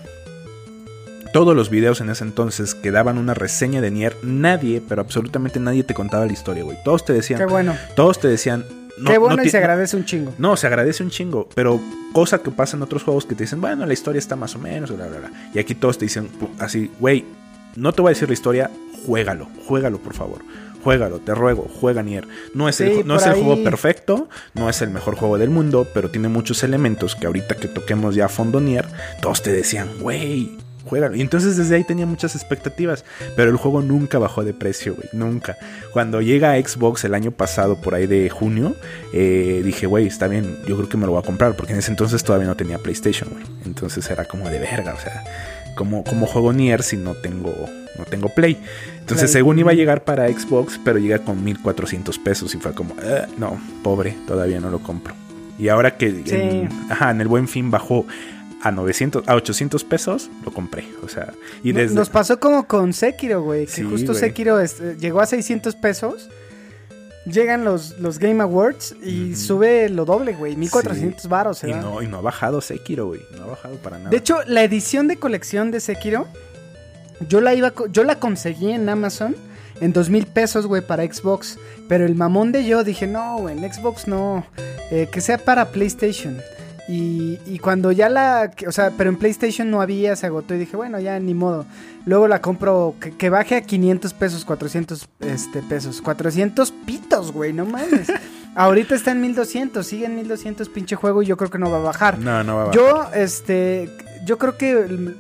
Todos los videos en ese entonces que daban una reseña de Nier, nadie, pero absolutamente nadie te contaba la historia, güey. Todos te decían. Qué bueno. Todos te decían. no- Qué bueno no y se agradece un chingo. no, se agradece un chingo, pero cosa que pasa en otros juegos que te dicen, bueno, la historia está más o menos, bla, bla, bla. Y aquí todos te dicen así, güey, no te voy a decir la historia, juégalo, juégalo, por favor. Juégalo, te ruego, juega Nier. No es el, Sí, no es el juego perfecto, no es el mejor juego del mundo, pero tiene muchos elementos que ahorita que toquemos ya a fondo Nier, todos te decían, güey, juégalo. Y entonces desde ahí tenía muchas expectativas, pero el juego nunca bajó de precio, güey, nunca. Cuando llega a Xbox el año pasado, por ahí de junio, eh, dije, güey, está bien, yo creo que me lo voy a comprar, porque en ese entonces todavía no tenía PlayStation, güey. Entonces era como de verga, o sea, como, como juego Nier si no tengo, no tengo Play. Entonces, según iba a llegar para Xbox, pero llega con 1400 pesos y fue como, "Ah, no, pobre, todavía no lo compro. Y ahora que Sí. en, ajá, en el buen fin bajó a 900, a 800 pesos, lo compré. O sea, y desde. Nos pasó como con Sekiro, güey. Que Sí, justo. Sekiro este, llegó a 600 pesos. Llegan los, los Game Awards y sube lo doble, güey. 1400 baros. y no, y no ha bajado Sekiro, güey. No ha bajado para nada. De hecho, la edición de colección de Sekiro, yo la iba, yo la conseguí en Amazon en dos mil pesos, güey, para Xbox. Pero el mamón de yo dije, no, güey, en Xbox no, eh, que sea para PlayStation. Y, y cuando ya la, o sea, pero en PlayStation no había, se agotó y dije, bueno, ya ni modo. Luego la compro, que, que baje a 500 pesos, 400 este, pesos. 400 pitos, güey, no mames. <laughs> Ahorita está en 1200, sigue en 1200 pinche juego y yo creo que no va a bajar. no, no va a bajar. Yo, este, yo creo que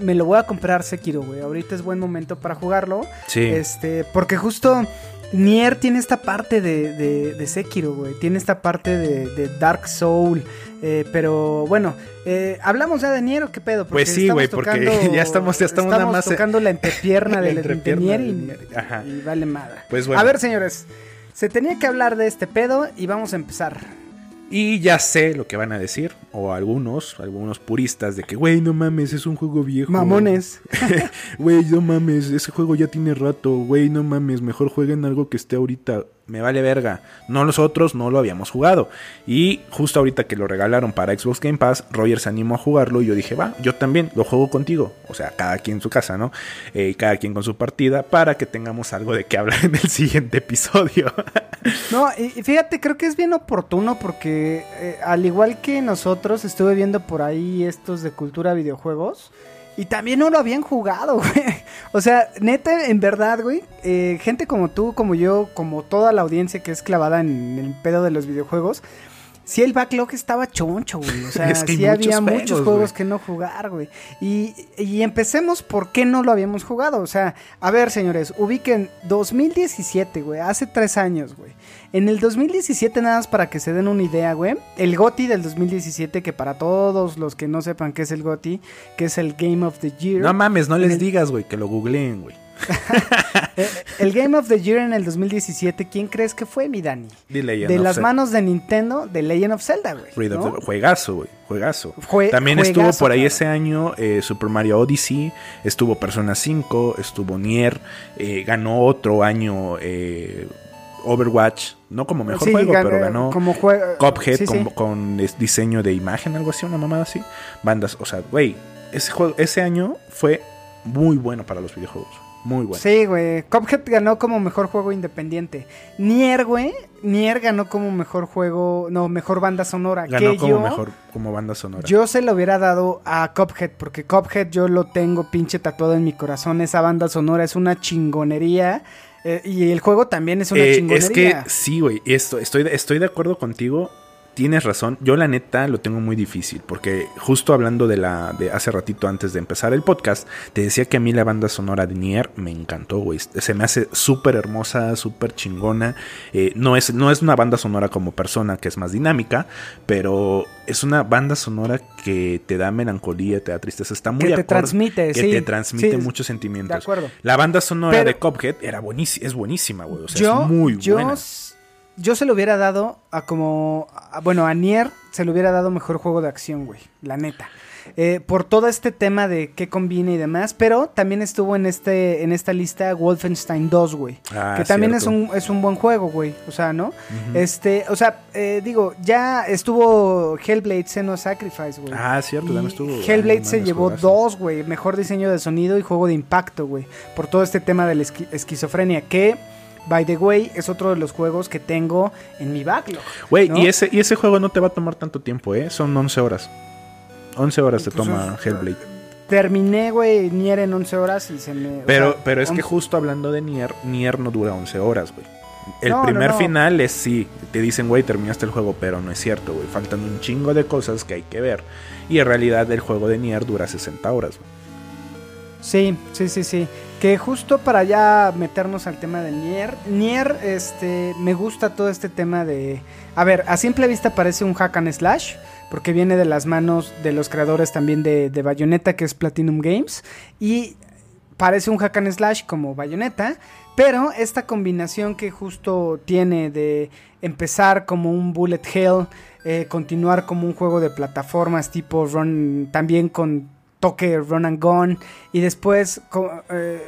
me lo voy a comprar Sekiro, güey. Ahorita es buen momento para jugarlo. Sí. Este, porque justo Nier tiene esta parte de, de, de Sekiro, güey. Tiene esta parte de, de Dark Soul. Eh, pero bueno, eh, ¿hablamos ya de Nier o qué pedo? Pues sí, güey, porque tocando- <laughs> ya estamos- ya estamos nada más- tocando la entrepierna <laughs> La del de entrepierna Nier de y, ajá. y vale madre. Pues bueno. A ver, señores. Se tenía que hablar de este pedo y vamos a empezar. Y ya sé lo que van a decir, o algunos, algunos puristas, de que, güey, no mames, es un juego viejo. Mamones. <laughs> Güey, no mames, ese juego ya tiene rato, güey, no mames, mejor jueguen algo que esté ahorita. Me vale verga. No nosotros no lo habíamos jugado. Y justo ahorita que lo regalaron para Xbox Game Pass, Roger se animó a jugarlo y yo dije, va, yo también lo juego contigo. O sea, cada quien en su casa, ¿no? Eh, cada quien con su partida para que tengamos algo de qué hablar <laughs> en el siguiente episodio. <laughs> no, y fíjate, creo que es bien oportuno porque eh, al igual que nosotros estuve viendo por ahí estos de cultura videojuegos. Y también no lo habían jugado, <laughs> güey. O sea, neta, en verdad, güey. Eh, gente como tú, como yo, como toda la audiencia que es clavada en el pedo de los videojuegos. Sí, el backlog estaba choncho, güey. O <laughs> sea, sí había muchos juegos que no jugar, güey. Y, y, empecemos por qué no lo habíamos jugado. O sea, a ver, señores, ubiquen 2017, güey. Hace tres años, güey. En el 2017, nada más para que se den una idea, güey. El GOTI del 2017, que para todos los que no sepan qué es el GOTI, que es el Game of the Year. No mames, no les digas, güey, que lo googleen, güey. <laughs> Eh, el Game of the Year en el 2017, ¿quién crees que fue, mi Dani? de las manos de Nintendo, de Legend of Zelda, güey. Juegazo, güey. Juegazo. También estuvo por ahí ese año eh, Super Mario Odyssey, estuvo Persona 5, estuvo Nier, eh, ganó otro año Overwatch, no como mejor juego, pero ganó como Cuphead Con, diseño de imagen, algo así, una mamada así. Bandas, o sea, güey, ese, juego, ese año fue muy bueno para los videojuegos. Muy bueno. Sí, güey. Cuphead ganó como mejor juego independiente. Nier, güey. Nier ganó como mejor juego. No, mejor banda sonora. Ganó como mejor como banda sonora. Yo se lo hubiera dado a Cuphead. Porque Cuphead yo lo tengo pinche tatuado en mi corazón. Esa banda sonora es una chingonería. Eh, y el juego también es una eh, chingonería. Es que sí, güey. Estoy, estoy de acuerdo contigo tienes razón. Yo la neta lo tengo muy difícil porque justo hablando de la de hace ratito antes de empezar el podcast, te decía que a mí la banda sonora de Nier me encantó, güey. Se me hace súper hermosa, súper chingona. Eh, no, es, no es una banda sonora como persona que es más dinámica, pero es una banda sonora que te da melancolía, te da tristeza. Está muy que te transmite, que te transmite muchos sentimientos. De acuerdo. La banda sonora de Cuphead era buenísima, es buenísima, güey. O sea, es muy buena yo se lo hubiera dado a como. bueno, a Nier se le hubiera dado mejor juego de acción, güey. La neta. Eh, por todo este tema de qué combina y demás. Pero también estuvo en este en esta lista Wolfenstein 2, güey. Ah, que también es un, es un buen juego, güey. O sea, ¿no? Este, o sea, eh, digo, ya estuvo Hellblade Senua Sacrifice, güey. Ah, cierto, también estuvo. Hellblade se llevó dos, güey. Mejor diseño de sonido y juego de impacto, güey. Por todo este tema de la esquizofrenia. Que By the way, es otro de los juegos que tengo en mi backlog. Güey, y, ese, y ese juego no te va a tomar tanto tiempo, ¿eh? Son 11 horas. 11 horas te toma Hellblade. Terminé, güey, Nier en 11 horas y se me... Pero, pero es que justo hablando de Nier, Nier no dura 11 horas, güey. El primer final es sí, te dicen, güey, terminaste el juego, pero no es cierto, güey. Faltan un chingo de cosas que hay que ver. Y en realidad el juego de Nier dura 60 horas, güey. Sí, sí, sí, sí. Que justo para ya meternos al tema de Nier, Nier, este, me gusta todo este tema de... A ver, a simple vista parece un hack and slash, porque viene de las manos de los creadores también de, Bayonetta, que es Platinum Games, y parece un hack and slash como Bayonetta, pero esta combinación que justo tiene de empezar como un bullet hell, eh, continuar como un juego de plataformas tipo run, también con toque run and gun y después eh,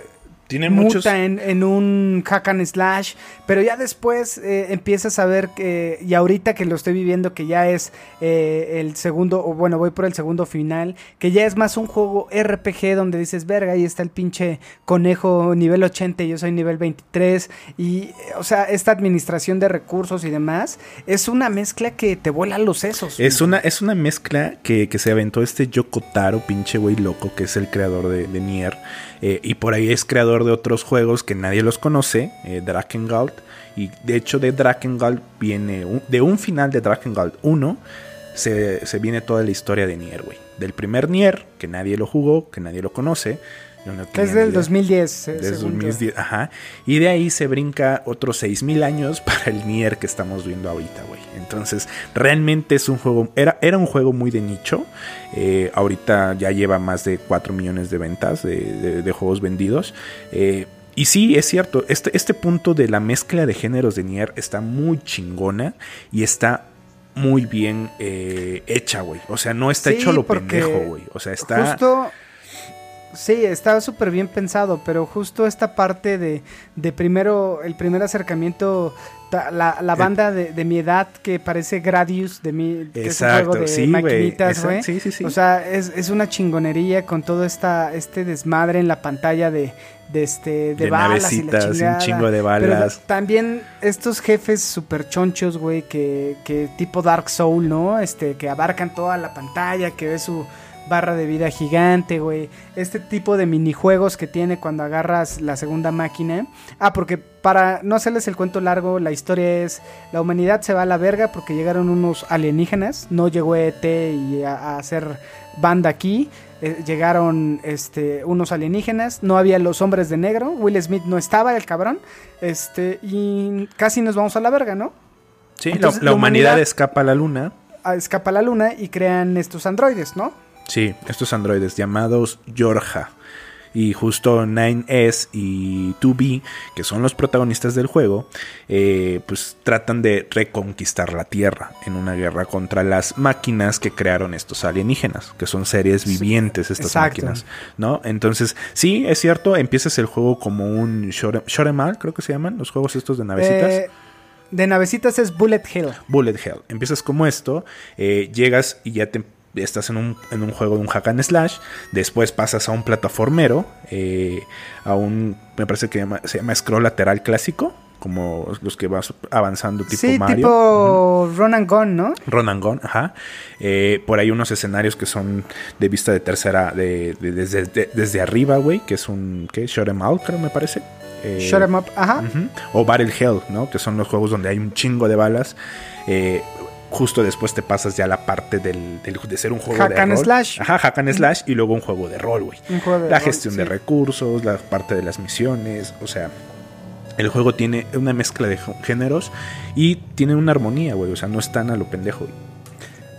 tiene muchos... en, en, un hack and slash, pero ya después eh, empiezas a ver que, y ahorita que lo estoy viviendo, que ya es eh, el segundo, o bueno, voy por el segundo final, que ya es más un juego RPG donde dices, verga, ahí está el pinche conejo nivel 80 y yo soy nivel 23, y, o sea, esta administración de recursos y demás, es una mezcla que te vuela los sesos. Es una, es una mezcla que, que se aventó este Yoko Taro, pinche güey loco, que es el creador de, de Nier, eh, y por ahí es creador de otros juegos que nadie los conoce, eh, Drakengard. Y de hecho de Drakengard viene, de un final de Drakengard 1, se, se viene toda la historia de Nier, güey. Del primer Nier, que nadie lo jugó, que nadie lo conoce, es del 2010. Desde 2010, ajá. Y de ahí se brinca otros 6000 años <laughs> para el Nier que estamos viendo ahorita, güey. Entonces, realmente es un juego. Era, era un juego muy de nicho. Eh, ahorita ya lleva más de 4 millones de ventas de, juegos vendidos. Eh, y sí, es cierto, este, este punto de la mezcla de géneros de Nier está muy chingona y está muy bien eh, hecha, güey. O sea, no está hecho a lo pendejo, güey. O sea, está. Justo Sí, estaba súper bien pensado, pero justo esta parte de, de primero, el primer acercamiento, la, la banda de, de mi edad que parece Gradius, de mi, Exacto, juego de sí, maquinitas, güey. sí, sí, sí. O sea, es, es una chingonería con todo esta, este desmadre en la pantalla de, de este de, De balas y la un chingo de Pero balas. también estos jefes super chonchos, güey, que, que tipo Dark Soul, ¿no? Este, que abarcan toda la pantalla, que ves su barra de vida gigante, güey. Este tipo de minijuegos que tiene cuando agarras la segunda máquina. Ah, porque para no hacerles el cuento largo, la historia es la humanidad se va a la verga porque llegaron unos alienígenas, no llegó ET y a, a hacer banda aquí. eh, llegaron este unos alienígenas, no había los hombres de negro, Will Smith no estaba el cabrón, este y casi nos vamos a la verga, ¿no? Sí, la- Entonces, la, la humanidad, humanidad- escapa a la luna. Ah, Escapa a la luna y crean estos androides, ¿no? Sí, estos androides llamados Yorja. Y justo 9S y 2B, que son los protagonistas del juego, eh, pues tratan de reconquistar la Tierra en una guerra contra las máquinas que crearon estos alienígenas, que son seres vivientes estas exacto. máquinas, ¿no? Entonces, sí, es cierto, empiezas el juego como un shore- shoremal, creo que se llaman, los juegos estos de navecitas. Eh, de navecitas es Bullet Hill. Bullet Hell. Empiezas como esto, eh, llegas y ya te estás en un, en un juego de un hack and slash, después pasas a un plataformero, eh, a un, me parece que llama- se llama scroll lateral clásico, como los que vas avanzando tipo sí, Mario. tipo Run and Gun, ¿no? Run and Gun, ajá. Eh, por ahí unos escenarios que son de vista de tercera, de, de- desde, de- desde arriba, güey, que es un, ¿qué? Shot 'em out, creo me parece. Eh, Shut 'em up, ajá. O Battle Hell, ¿no? Que son los juegos donde hay un chingo de balas. Eh, justo después te pasas ya la parte del, del- de ser un juego Hack de and rol. slash. Ajá, hack and slash y luego un juego de rol, güey. Un juego de La rol, gestión de recursos, la parte de las misiones, o sea, el juego tiene una mezcla de géneros y tiene una armonía, güey, o sea, no es tan a lo pendejo. güey.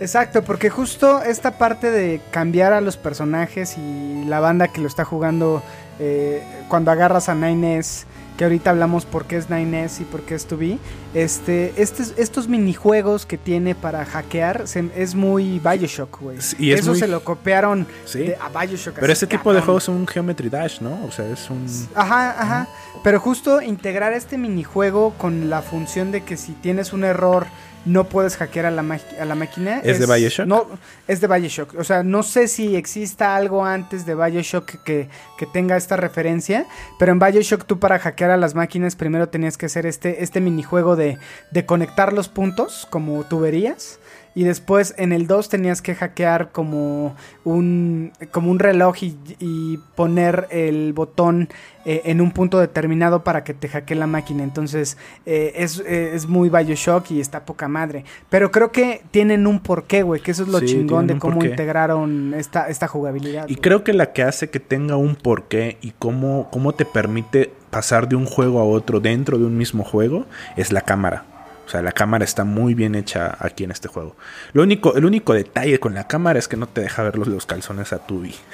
Exacto, porque justo esta parte de cambiar a los personajes y la banda que lo está jugando, eh, cuando agarras a 9S, que ahorita hablamos por qué es 9S y por qué es 2B, este, estes- estos minijuegos que tiene para hackear se- es muy Bioshock, güey. Sí, y es Eso muy- se lo copiaron Sí. de- a Bioshock. Pero este tipo de juegos es un Geometry Dash, ¿no? O sea, es un... Ajá, ajá. Pero justo integrar este minijuego con la función de que si tienes un error no puedes hackear a la, a la máquina. ¿Es de Bioshock? No, es de Bioshock. O sea, no sé si exista algo antes de Bioshock que, que tenga esta referencia. Pero en Bioshock tú para hackear a las máquinas primero tenías que hacer este, este minijuego de, de conectar los puntos como tuberías. Y después en el 2 tenías que hackear como un, como un reloj y, y poner el botón eh, en un punto determinado para que te hackee la máquina. Entonces eh, es, eh, es muy Bioshock y está poca madre. Pero creo que tienen un porqué, güey. Que eso es lo Sí, chingón de cómo porqué. integraron esta, esta jugabilidad. Y creo que la que hace que tenga un porqué y cómo, cómo te permite pasar de un juego a otro dentro de un mismo juego es la cámara. O sea, la cámara está muy bien hecha aquí en este juego. Lo único, el único detalle con la cámara es que no te deja ver los, los calzones a Tubi. <laughs>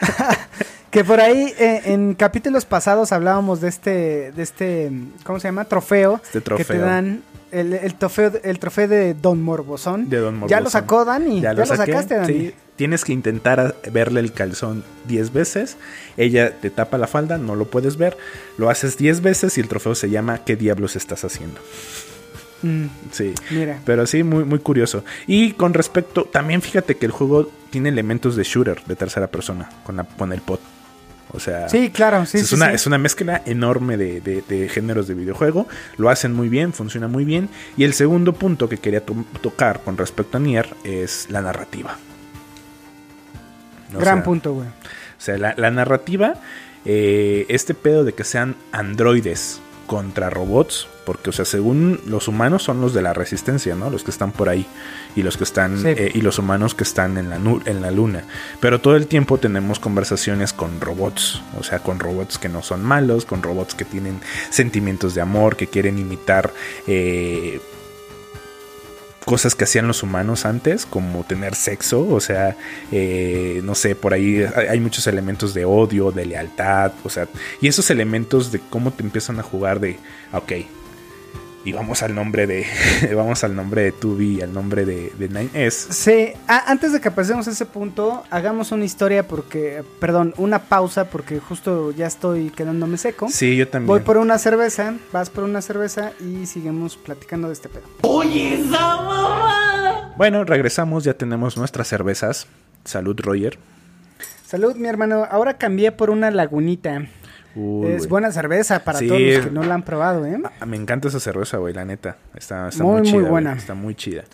<laughs> Que por ahí eh, en capítulos pasados hablábamos de este, de este, ¿cómo se llama? Trofeo. Este Que te trofeo. dan el, el trofeo, el trofeo de Don Morbosón. De Don Ya Morbosón. lo sacó Dani. Ya, lo, saqué, sacaste, Dani. sí. Tienes que intentar verle el calzón 10 veces. Ella te tapa la falda, no lo puedes ver. Lo haces 10 veces y el trofeo se llama ¿Qué diablos estás haciendo? Mm, Sí. mira. Pero sí, muy, muy curioso. Y con respecto, también fíjate que el juego tiene elementos de shooter de tercera persona con, la- con el pot. O sea, Sí, claro, sí, es, sí, una, sí. es una mezcla enorme de, de- de géneros de videojuego. Lo hacen muy bien, funciona muy bien. Y el segundo punto que quería to- tocar con respecto a Nier es la narrativa. O Gran sea, punto, güey. o sea, la, la narrativa, eh, este pedo de que sean androides contra robots, porque, o sea, según los humanos son los de la resistencia, ¿no? Los que están por ahí y los que están Sí. eh, y los humanos que están en la en la luna. Pero todo el tiempo tenemos conversaciones con robots, o sea, con robots que no son malos, con robots que tienen sentimientos de amor, que quieren imitar eh, cosas que hacían los humanos antes, como tener sexo, o sea, eh, no sé, por ahí hay, muchos elementos de odio, de lealtad, o sea, y esos elementos de cómo te empiezan a jugar de, ok, Y vamos al nombre de. <laughs> vamos al nombre de Tubi y al nombre de, de 9S. Sí, a- antes de que pasemos a ese punto, hagamos una historia porque, perdón, una pausa porque justo ya estoy quedándome seco. Sí, yo también. Voy por una cerveza, vas por una cerveza y seguimos platicando de este pedo. Bueno, regresamos, ya tenemos nuestras cervezas. Salud, Roger. Salud, mi hermano. Ahora cambié por una lagunita. Uy, es güey. buena cerveza para Sí. todos los que no la han probado, ¿eh? Ah, Me encanta esa cerveza, güey, la neta. Está, está Muy, chida. buena. Está muy chida.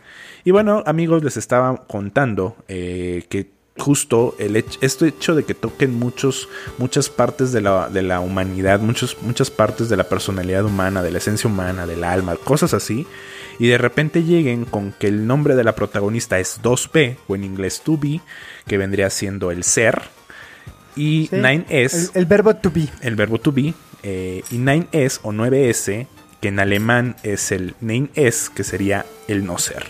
Y bueno, amigos, les estaba contando eh, que justo el hecho, este hecho de que toquen muchos, muchas partes de la, de la humanidad, muchos, muchas partes de la personalidad humana, de la esencia humana, del alma, cosas así, y de repente lleguen con que el nombre de la protagonista es 2B, o en inglés 2B, que vendría siendo el ser, y Sí. 9S, El, el verbo to be. el verbo to be, eh, y 9S o 9S, que en alemán es el 9S, que sería el no ser.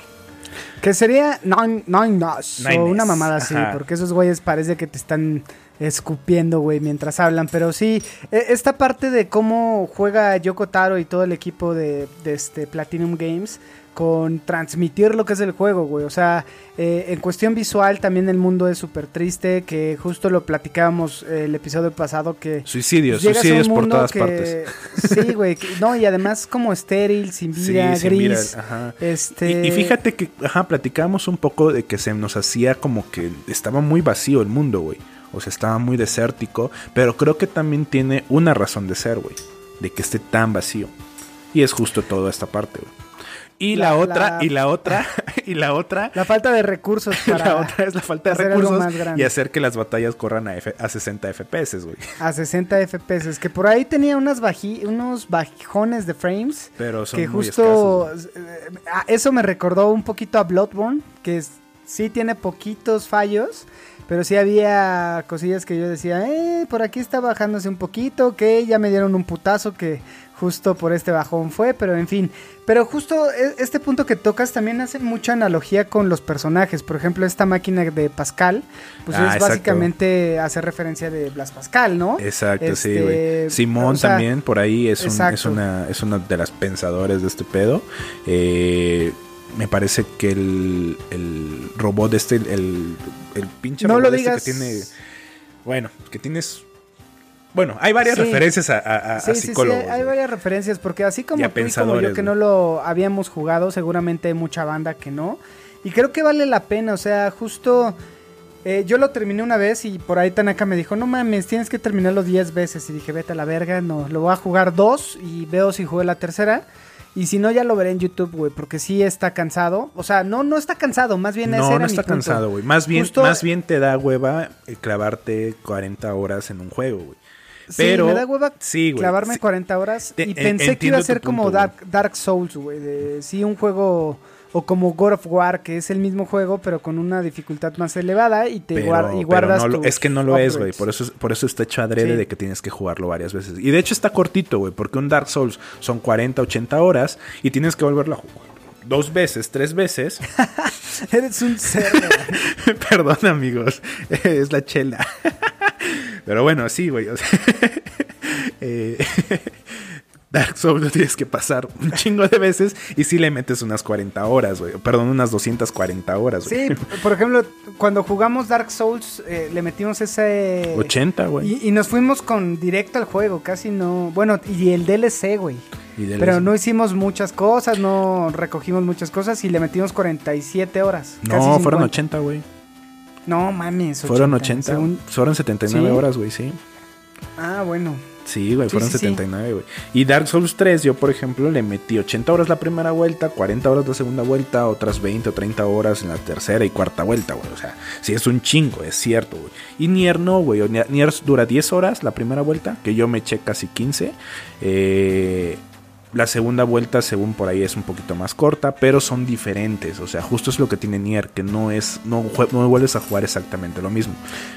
Que sería nine, nine Nine o una mamada así, porque esos güeyes parece que te están escupiendo, güey, mientras hablan. Pero sí, e- esta parte de cómo juega Yoko Taro y todo el equipo de, de este Platinum Games con transmitir lo que es el juego, güey. O sea, eh, en cuestión visual también el mundo es súper triste, que justo lo platicábamos eh, el episodio pasado que... Suicidios, a un suicidios por todas que- partes. <laughs> Sí, güey. que- No, y además como estéril, sin vida, gris. vida, ajá. Este... Y, y fíjate que, ajá, platicábamos un poco de que se nos hacía como que estaba muy vacío el mundo, güey. O sea, estaba muy desértico. Pero creo que también tiene una razón de ser, güey. De que esté tan vacío. Y es justo toda esta parte, güey. Y la, La- otra, la- y la otra, <laughs> y la otra. La falta de recursos <laughs> para la otra es la falta de recursos y hacer que las batallas corran a, F- a 60 FPS, güey. <laughs> a 60 FPS. Que por ahí tenía unas baji- unos bajones de frames. Pero son que muy justo escasos. eh, ah, eso me recordó un poquito a Bloodborne. Que es- sí tiene poquitos fallos. Pero sí había cosillas que yo decía, eh, por aquí está bajándose un poquito, que ya me dieron un putazo que justo por este bajón fue, pero en fin. Pero justo e- este punto que tocas también hace mucha analogía con los personajes. Por ejemplo, esta máquina de Pascal, pues Ah, es exacto. básicamente hace referencia de Blas Pascal, ¿no? Exacto, sí, Este, güey. Simón o sea, también, por ahí es, un- es, una, es una de las pensadores de este pedo. Eh, me parece que el, el robot este, el, el pinche No robot lo este digas. que tiene... Bueno, que tienes... Bueno, hay varias Sí. referencias a, a- a Sí, sí, sí, psicólogos. hay, hay varias referencias, porque así como a tú y como yo que no lo habíamos jugado, seguramente hay mucha banda que no. Y creo que vale la pena, o sea, justo eh, yo lo terminé una vez y por ahí Tanaka me dijo, no mames, tienes que terminarlo 10 veces. Y dije, vete a la verga, no, lo voy a jugar dos y veo si jugué la tercera. Y si no, ya lo veré en YouTube, güey, porque sí está cansado. O sea, no, no está cansado, más bien ese No, era no mi está punto. cansado, güey. Más bien, Justo- más bien te da hueva eh, clavarte 40 horas en un juego, güey. Sí, Pero me da hueva sí, güey, clavarme sí. 40 horas y en- pensé que iba a ser como punto, Dark, Dark Souls, güey, de sí un juego o como God of War, que es el mismo juego pero con una dificultad más elevada y te Pero, guar- y pero guardas no lo- tus es que no lo es, güey. Por eso, por eso está hecho adrede Sí. de que tienes que jugarlo varias veces. Y de hecho está cortito, güey. Porque un Dark Souls son 40, 80 horas y tienes que volverlo a jugar dos veces, tres veces. <laughs> Eres un cerdo. <laughs> Perdón, amigos. <laughs> es la chela. Pero bueno, sí, güey. eh, Dark Souls lo tienes que pasar <laughs> un chingo de veces y si le metes unas 40 horas, güey. Perdón, unas 240 horas, güey. sí, <laughs> por ejemplo, cuando jugamos Dark Souls eh, le metimos ese 80, güey. y, y nos fuimos con directo al juego, casi no, bueno, y el DLC, güey. Pero no hicimos muchas cosas, no recogimos muchas cosas y le metimos 47 horas. casi No, fueron 50. 80, güey. No mames, Fueron 80. según- Fueron 79 ¿Sí? horas, güey, sí. Ah, bueno. Sí, güey, Sí, fueron sí, sí. 79, güey. Y Dark Souls 3, yo, por ejemplo, le metí 80 horas la primera vuelta, 40 horas la segunda vuelta, otras 20 o 30 horas en la tercera y cuarta vuelta, güey. O sea, sí es un chingo, es cierto, güey. Y Nier no, güey. Nier, Nier dura 10 horas la primera vuelta, que yo me eché casi 15. Eh, la segunda vuelta, según por ahí, es un poquito más corta, pero son diferentes. O sea, justo es lo que tiene Nier, que no es, no, no vuelves a jugar exactamente lo mismo.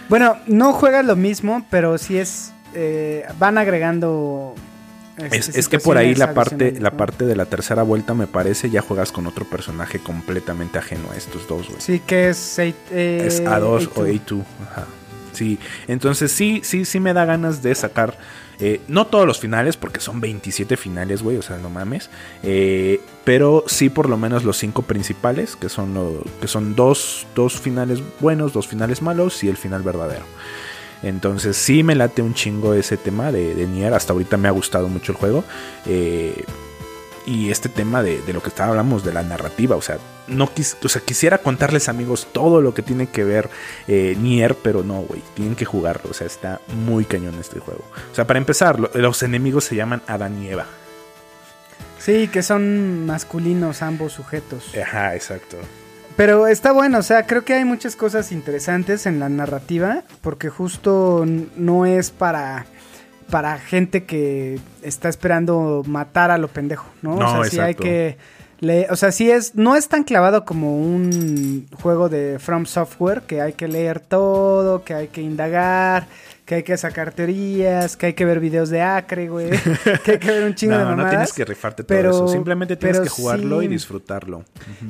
Bueno, no juegas lo mismo, pero sí es. Eh, van agregando. este, Es, es que por ahí la parte, la parte de la tercera vuelta, me parece, ya juegas con otro personaje completamente ajeno a estos dos, güey. Sí, que es. eh, es A2 o A2. A2. Ajá. Sí, entonces sí, sí, sí me da ganas de sacar. eh, no todos los finales, porque son 27 finales, güey, o sea, no mames. eh, pero sí por lo menos los cinco principales, que son, lo, que son dos, dos finales buenos, dos finales malos y el final verdadero. Entonces sí me late un chingo ese tema de, de Nier. Hasta ahorita me ha gustado mucho el juego. Eh, y este tema de, de lo que estaba hablamos de la narrativa. O sea, no quis- o sea, quisiera contarles amigos todo lo que tiene que ver eh, Nier, pero no, güey. Tienen que jugarlo. O sea, está muy cañón este juego. O sea, para empezar, lo- los enemigos se llaman Adán y Eva. Sí, que son masculinos ambos sujetos. Ajá, exacto. Pero está bueno, o sea, creo que hay muchas cosas interesantes en la narrativa, porque justo no es para, para gente que está esperando matar a lo pendejo, ¿no? No, o sea, sí hay que... le- o sea, sí es, no es tan clavado como un juego de From Software, que hay que leer todo, que hay que indagar, que hay que sacar teorías, que hay que ver videos de Acre, güey, que hay que ver un chingo <laughs> de No, no mamadas. tienes que rifarte todo pero- eso. Simplemente tienes que jugarlo sí- y disfrutarlo.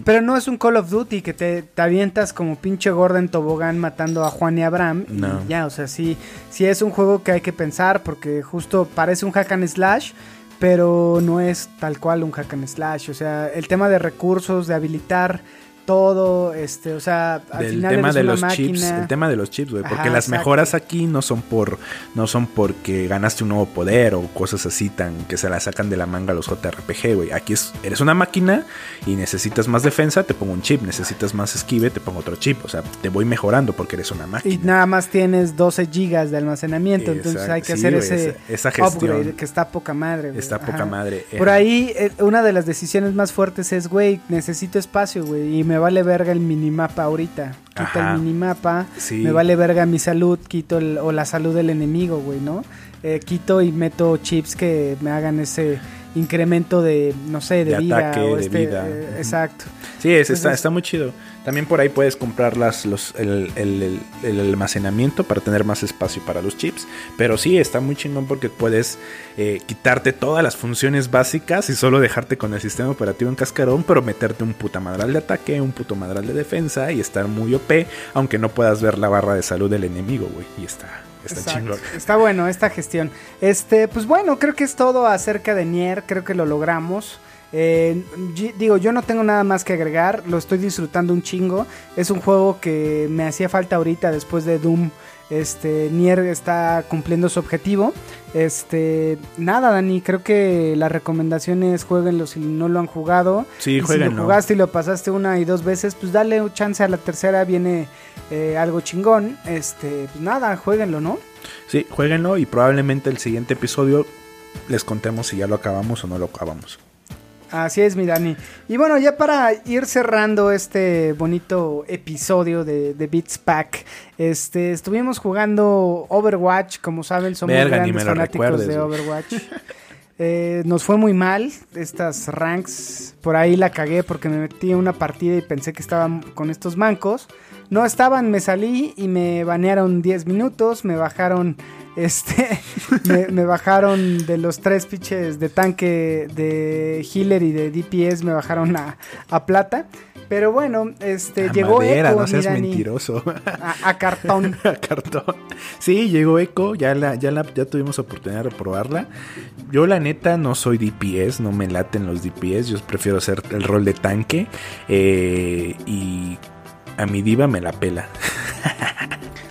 pero no es un Call of Duty que te, te avientas como pinche gorda en tobogán matando a Juan y Abraham. y No. ya, o sea, sí, sí es un juego que hay que pensar porque justo parece un hack and slash, pero no es tal cual un hack and slash. O sea, el tema de recursos, de habilitar todo, este, o sea, al del final tema de los chips, el tema de los chips, güey, porque Ajá, las exacto. mejoras aquí no son por no son porque ganaste un nuevo poder o cosas así tan que se la sacan de la manga los JRPG, güey. Aquí es eres una máquina y necesitas más defensa, te pongo un chip, necesitas más esquive, te pongo otro chip, o sea, te voy mejorando porque eres una máquina. Y nada más tienes 12 gigas de almacenamiento, entonces hay que sí, hacer ese esa- esa gestión. upgrade que está poca madre. güey. Está poca madre. Por ahí, eh, una de las decisiones más fuertes es, güey, necesito espacio, güey, y me vale verga el minimapa ahorita. Quita Ajá. el minimapa, Sí. me vale verga mi salud, quito el, o la salud del enemigo, güey, ¿no? Eh, quito y meto chips que me hagan ese incremento de, no sé, de, De vida. ataque, o de este, vida. eh, exacto. Sí, es, está, Entonces- está muy chido. También por ahí puedes comprar las, los, el, el- almacenamiento para tener más espacio para los chips. Pero sí, está muy chingón porque puedes eh, quitarte todas las funciones básicas y solo dejarte con el sistema operativo en cascarón, pero meterte un puta madral de ataque, un puto madral de defensa y estar muy OP, aunque no puedas ver la barra de salud del enemigo, güey. Y está, está. Está bueno esta gestión. Este, pues bueno, creo que es todo acerca de Nier, creo que lo logramos. Eh, digo, yo no tengo nada más que agregar, lo estoy disfrutando un chingo. Es un juego que me hacía falta ahorita después de Doom. Este, Nier está cumpliendo su objetivo. Este, nada, Dani, creo que la recomendación es jueguenlo si no lo han jugado. Sí, y si lo jugaste y lo pasaste una y dos veces, pues dale un chance a la tercera, viene eh, algo chingón. Este, pues nada, jueguenlo, ¿no? Sí, jueguenlo y probablemente el siguiente episodio les contemos si ya lo acabamos o no lo acabamos. Así es, mi Dani. Y bueno, ya para ir cerrando este bonito episodio de, de Beats Pack, este, estuvimos jugando Overwatch, como saben, somos Verga, grandes fanáticos recuerdes, de. Overwatch. <laughs> Eh, nos fue muy mal estas ranks, por ahí la cagué porque me metí en una partida y pensé que estaban con estos mancos. No estaban, me salí y me banearon 10 minutos, me bajaron este <laughs> me, me bajaron de los tres pitches de tanque de healer y de DPS me bajaron a, a plata. Pero bueno, este A llegó madera, Echo, no seas mentiroso. a, a cartón. <laughs> a cartón. Sí, llegó Echo, ya la, ya la, ya tuvimos oportunidad de probarla. Yo la neta no soy DPS, no me laten los DPS, yo prefiero hacer el rol de tanque eh, y a mi diva me la pela. <laughs>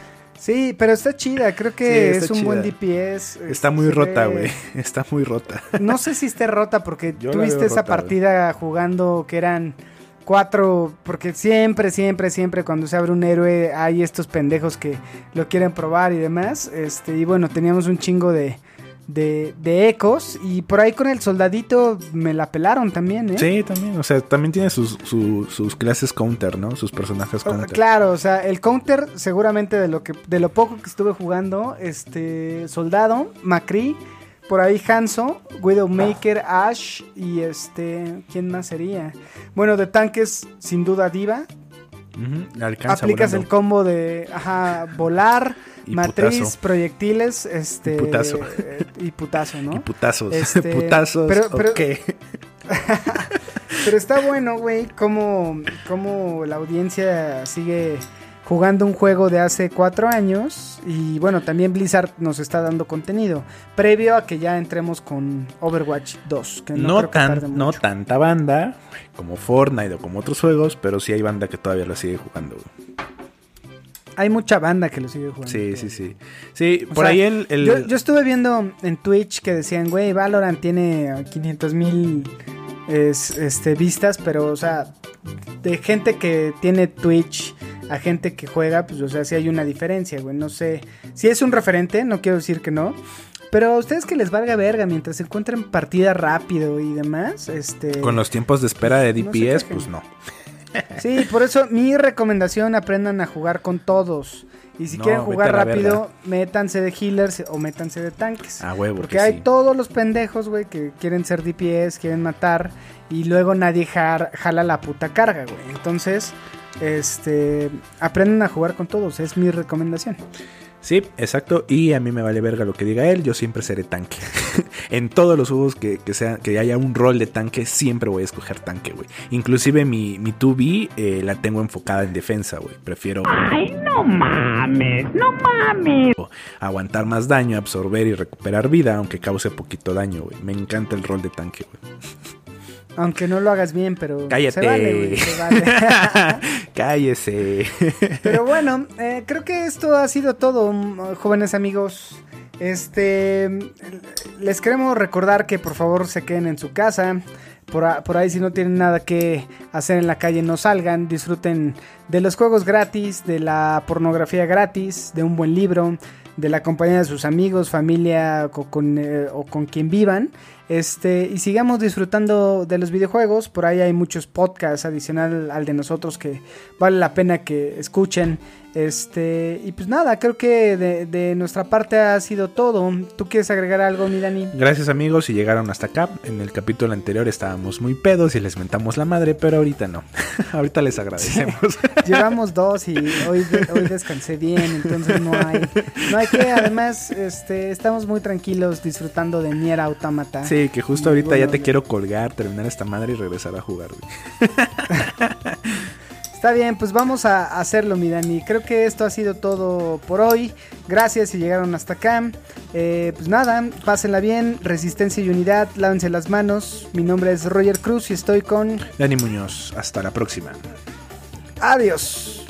Sí, pero está chida, creo que Sí, es un buen. DPS. Está muy rota, güey. <laughs> Está muy rota. No sé si esté rota porque <laughs> Yo tuviste esa rota, partida jugando que eran cuatro, porque siempre, siempre, siempre cuando se abre un héroe hay estos pendejos que lo quieren probar y demás. Este, y bueno, teníamos un chingo de, de, de ecos y por ahí con el soldadito me la pelaron también, ¿eh? Sí, también. O sea, también tiene sus, su- sus clases counter, ¿no? Sus personajes O- counter. Claro, o sea, el counter seguramente de lo que de lo poco que estuve jugando, este Soldado, Macri, por ahí Hanzo, Widowmaker, Ash y este, ¿quién más sería? Bueno, de tanques sin duda Diva. Aplicas volando. el combo de ajá, volar, Y matriz, putazo. proyectiles, este Y putazo. eh, y putazo, ¿no? <laughs> Y putazos. Este, <laughs> putazos. pero- pero- ok. <laughs> Pero está bueno, güey, cómo, cómo la audiencia sigue jugando un juego de hace cuatro años y bueno, también Blizzard nos está dando contenido previo a que ya entremos con Overwatch 2. Que no, No, tan, no tanta banda como Fortnite o como otros juegos, pero sí hay banda que todavía lo sigue jugando. güey. Hay mucha banda que lo sigue jugando. Sí, sí, sí. Sí, O por sea, ahí el... el- Yo, yo estuve viendo en Twitch que decían, güey, Valorant tiene 500 mil este, vistas, pero, o sea, de gente que tiene Twitch a gente que juega, pues, o sea, sí hay una diferencia, güey. No sé. Si es un referente, no quiero decir que no. Pero a ustedes que les valga verga mientras encuentren partida rápido y demás, este... Con los tiempos de espera de No DPS, pues no. <laughs> Sí, por eso mi recomendación, aprendan a jugar con todos. Y si No, quieren jugar rápido, métanse de healers o métanse de tanques. A huevo. Porque que hay sí. todos los pendejos, güey, que quieren ser DPS, quieren matar y luego nadie jar- jala la puta carga, güey. Entonces, este, aprenden a jugar con todos, es mi recomendación. Sí, exacto. Y a mí me vale verga lo que diga él. Yo siempre seré tanque. <laughs> en todos los juegos que, que, sea, que haya un rol de tanque, siempre voy a escoger tanque, güey. Inclusive mi, mi 2B eh, la tengo enfocada en defensa, güey. Prefiero Ay, no mames, no mames. aguantar más daño, absorber y recuperar vida, aunque cause poquito daño, güey. Me encanta el rol de tanque, güey. <laughs> Aunque no lo hagas bien, pero Cállate. se vale, güey, se vale. <laughs> Cállese. Pero bueno, eh, creo que esto ha sido todo, mm, jóvenes amigos. Este, les queremos recordar que por favor se queden en su casa. Por, a- por ahí si no tienen nada que hacer en la calle no salgan, disfruten de los juegos gratis, de la pornografía gratis, de un buen libro, de la compañía de sus amigos, familia o con, eh, o con quien vivan. Este, y sigamos disfrutando de los videojuegos. Por ahí hay muchos podcasts adicional al de nosotros que vale la pena que escuchen. Este, y pues nada, creo que de, de nuestra parte ha sido todo. ¿Tú quieres agregar algo, mi Dani? Gracias amigos si llegaron hasta acá. En el capítulo anterior estábamos muy pedos y les mentamos la madre, pero ahorita no. <laughs> ahorita les agradecemos. <laughs> Llevamos dos y hoy, hoy descansé bien, entonces no hay, no hay que. Además, este, estamos muy tranquilos disfrutando de Nier Automata. sí, que justo ahorita ya te quiero colgar, terminar esta madre y regresar a jugar. güey. <laughs> Está bien, pues vamos a hacerlo, mi Dani. Creo que esto ha sido todo por hoy. Gracias si llegaron hasta acá. Eh, pues nada, pásenla bien. Resistencia y unidad, lávense las manos. Mi nombre es Roger Cruz y estoy con. Dani Muñoz, hasta la próxima. Adiós.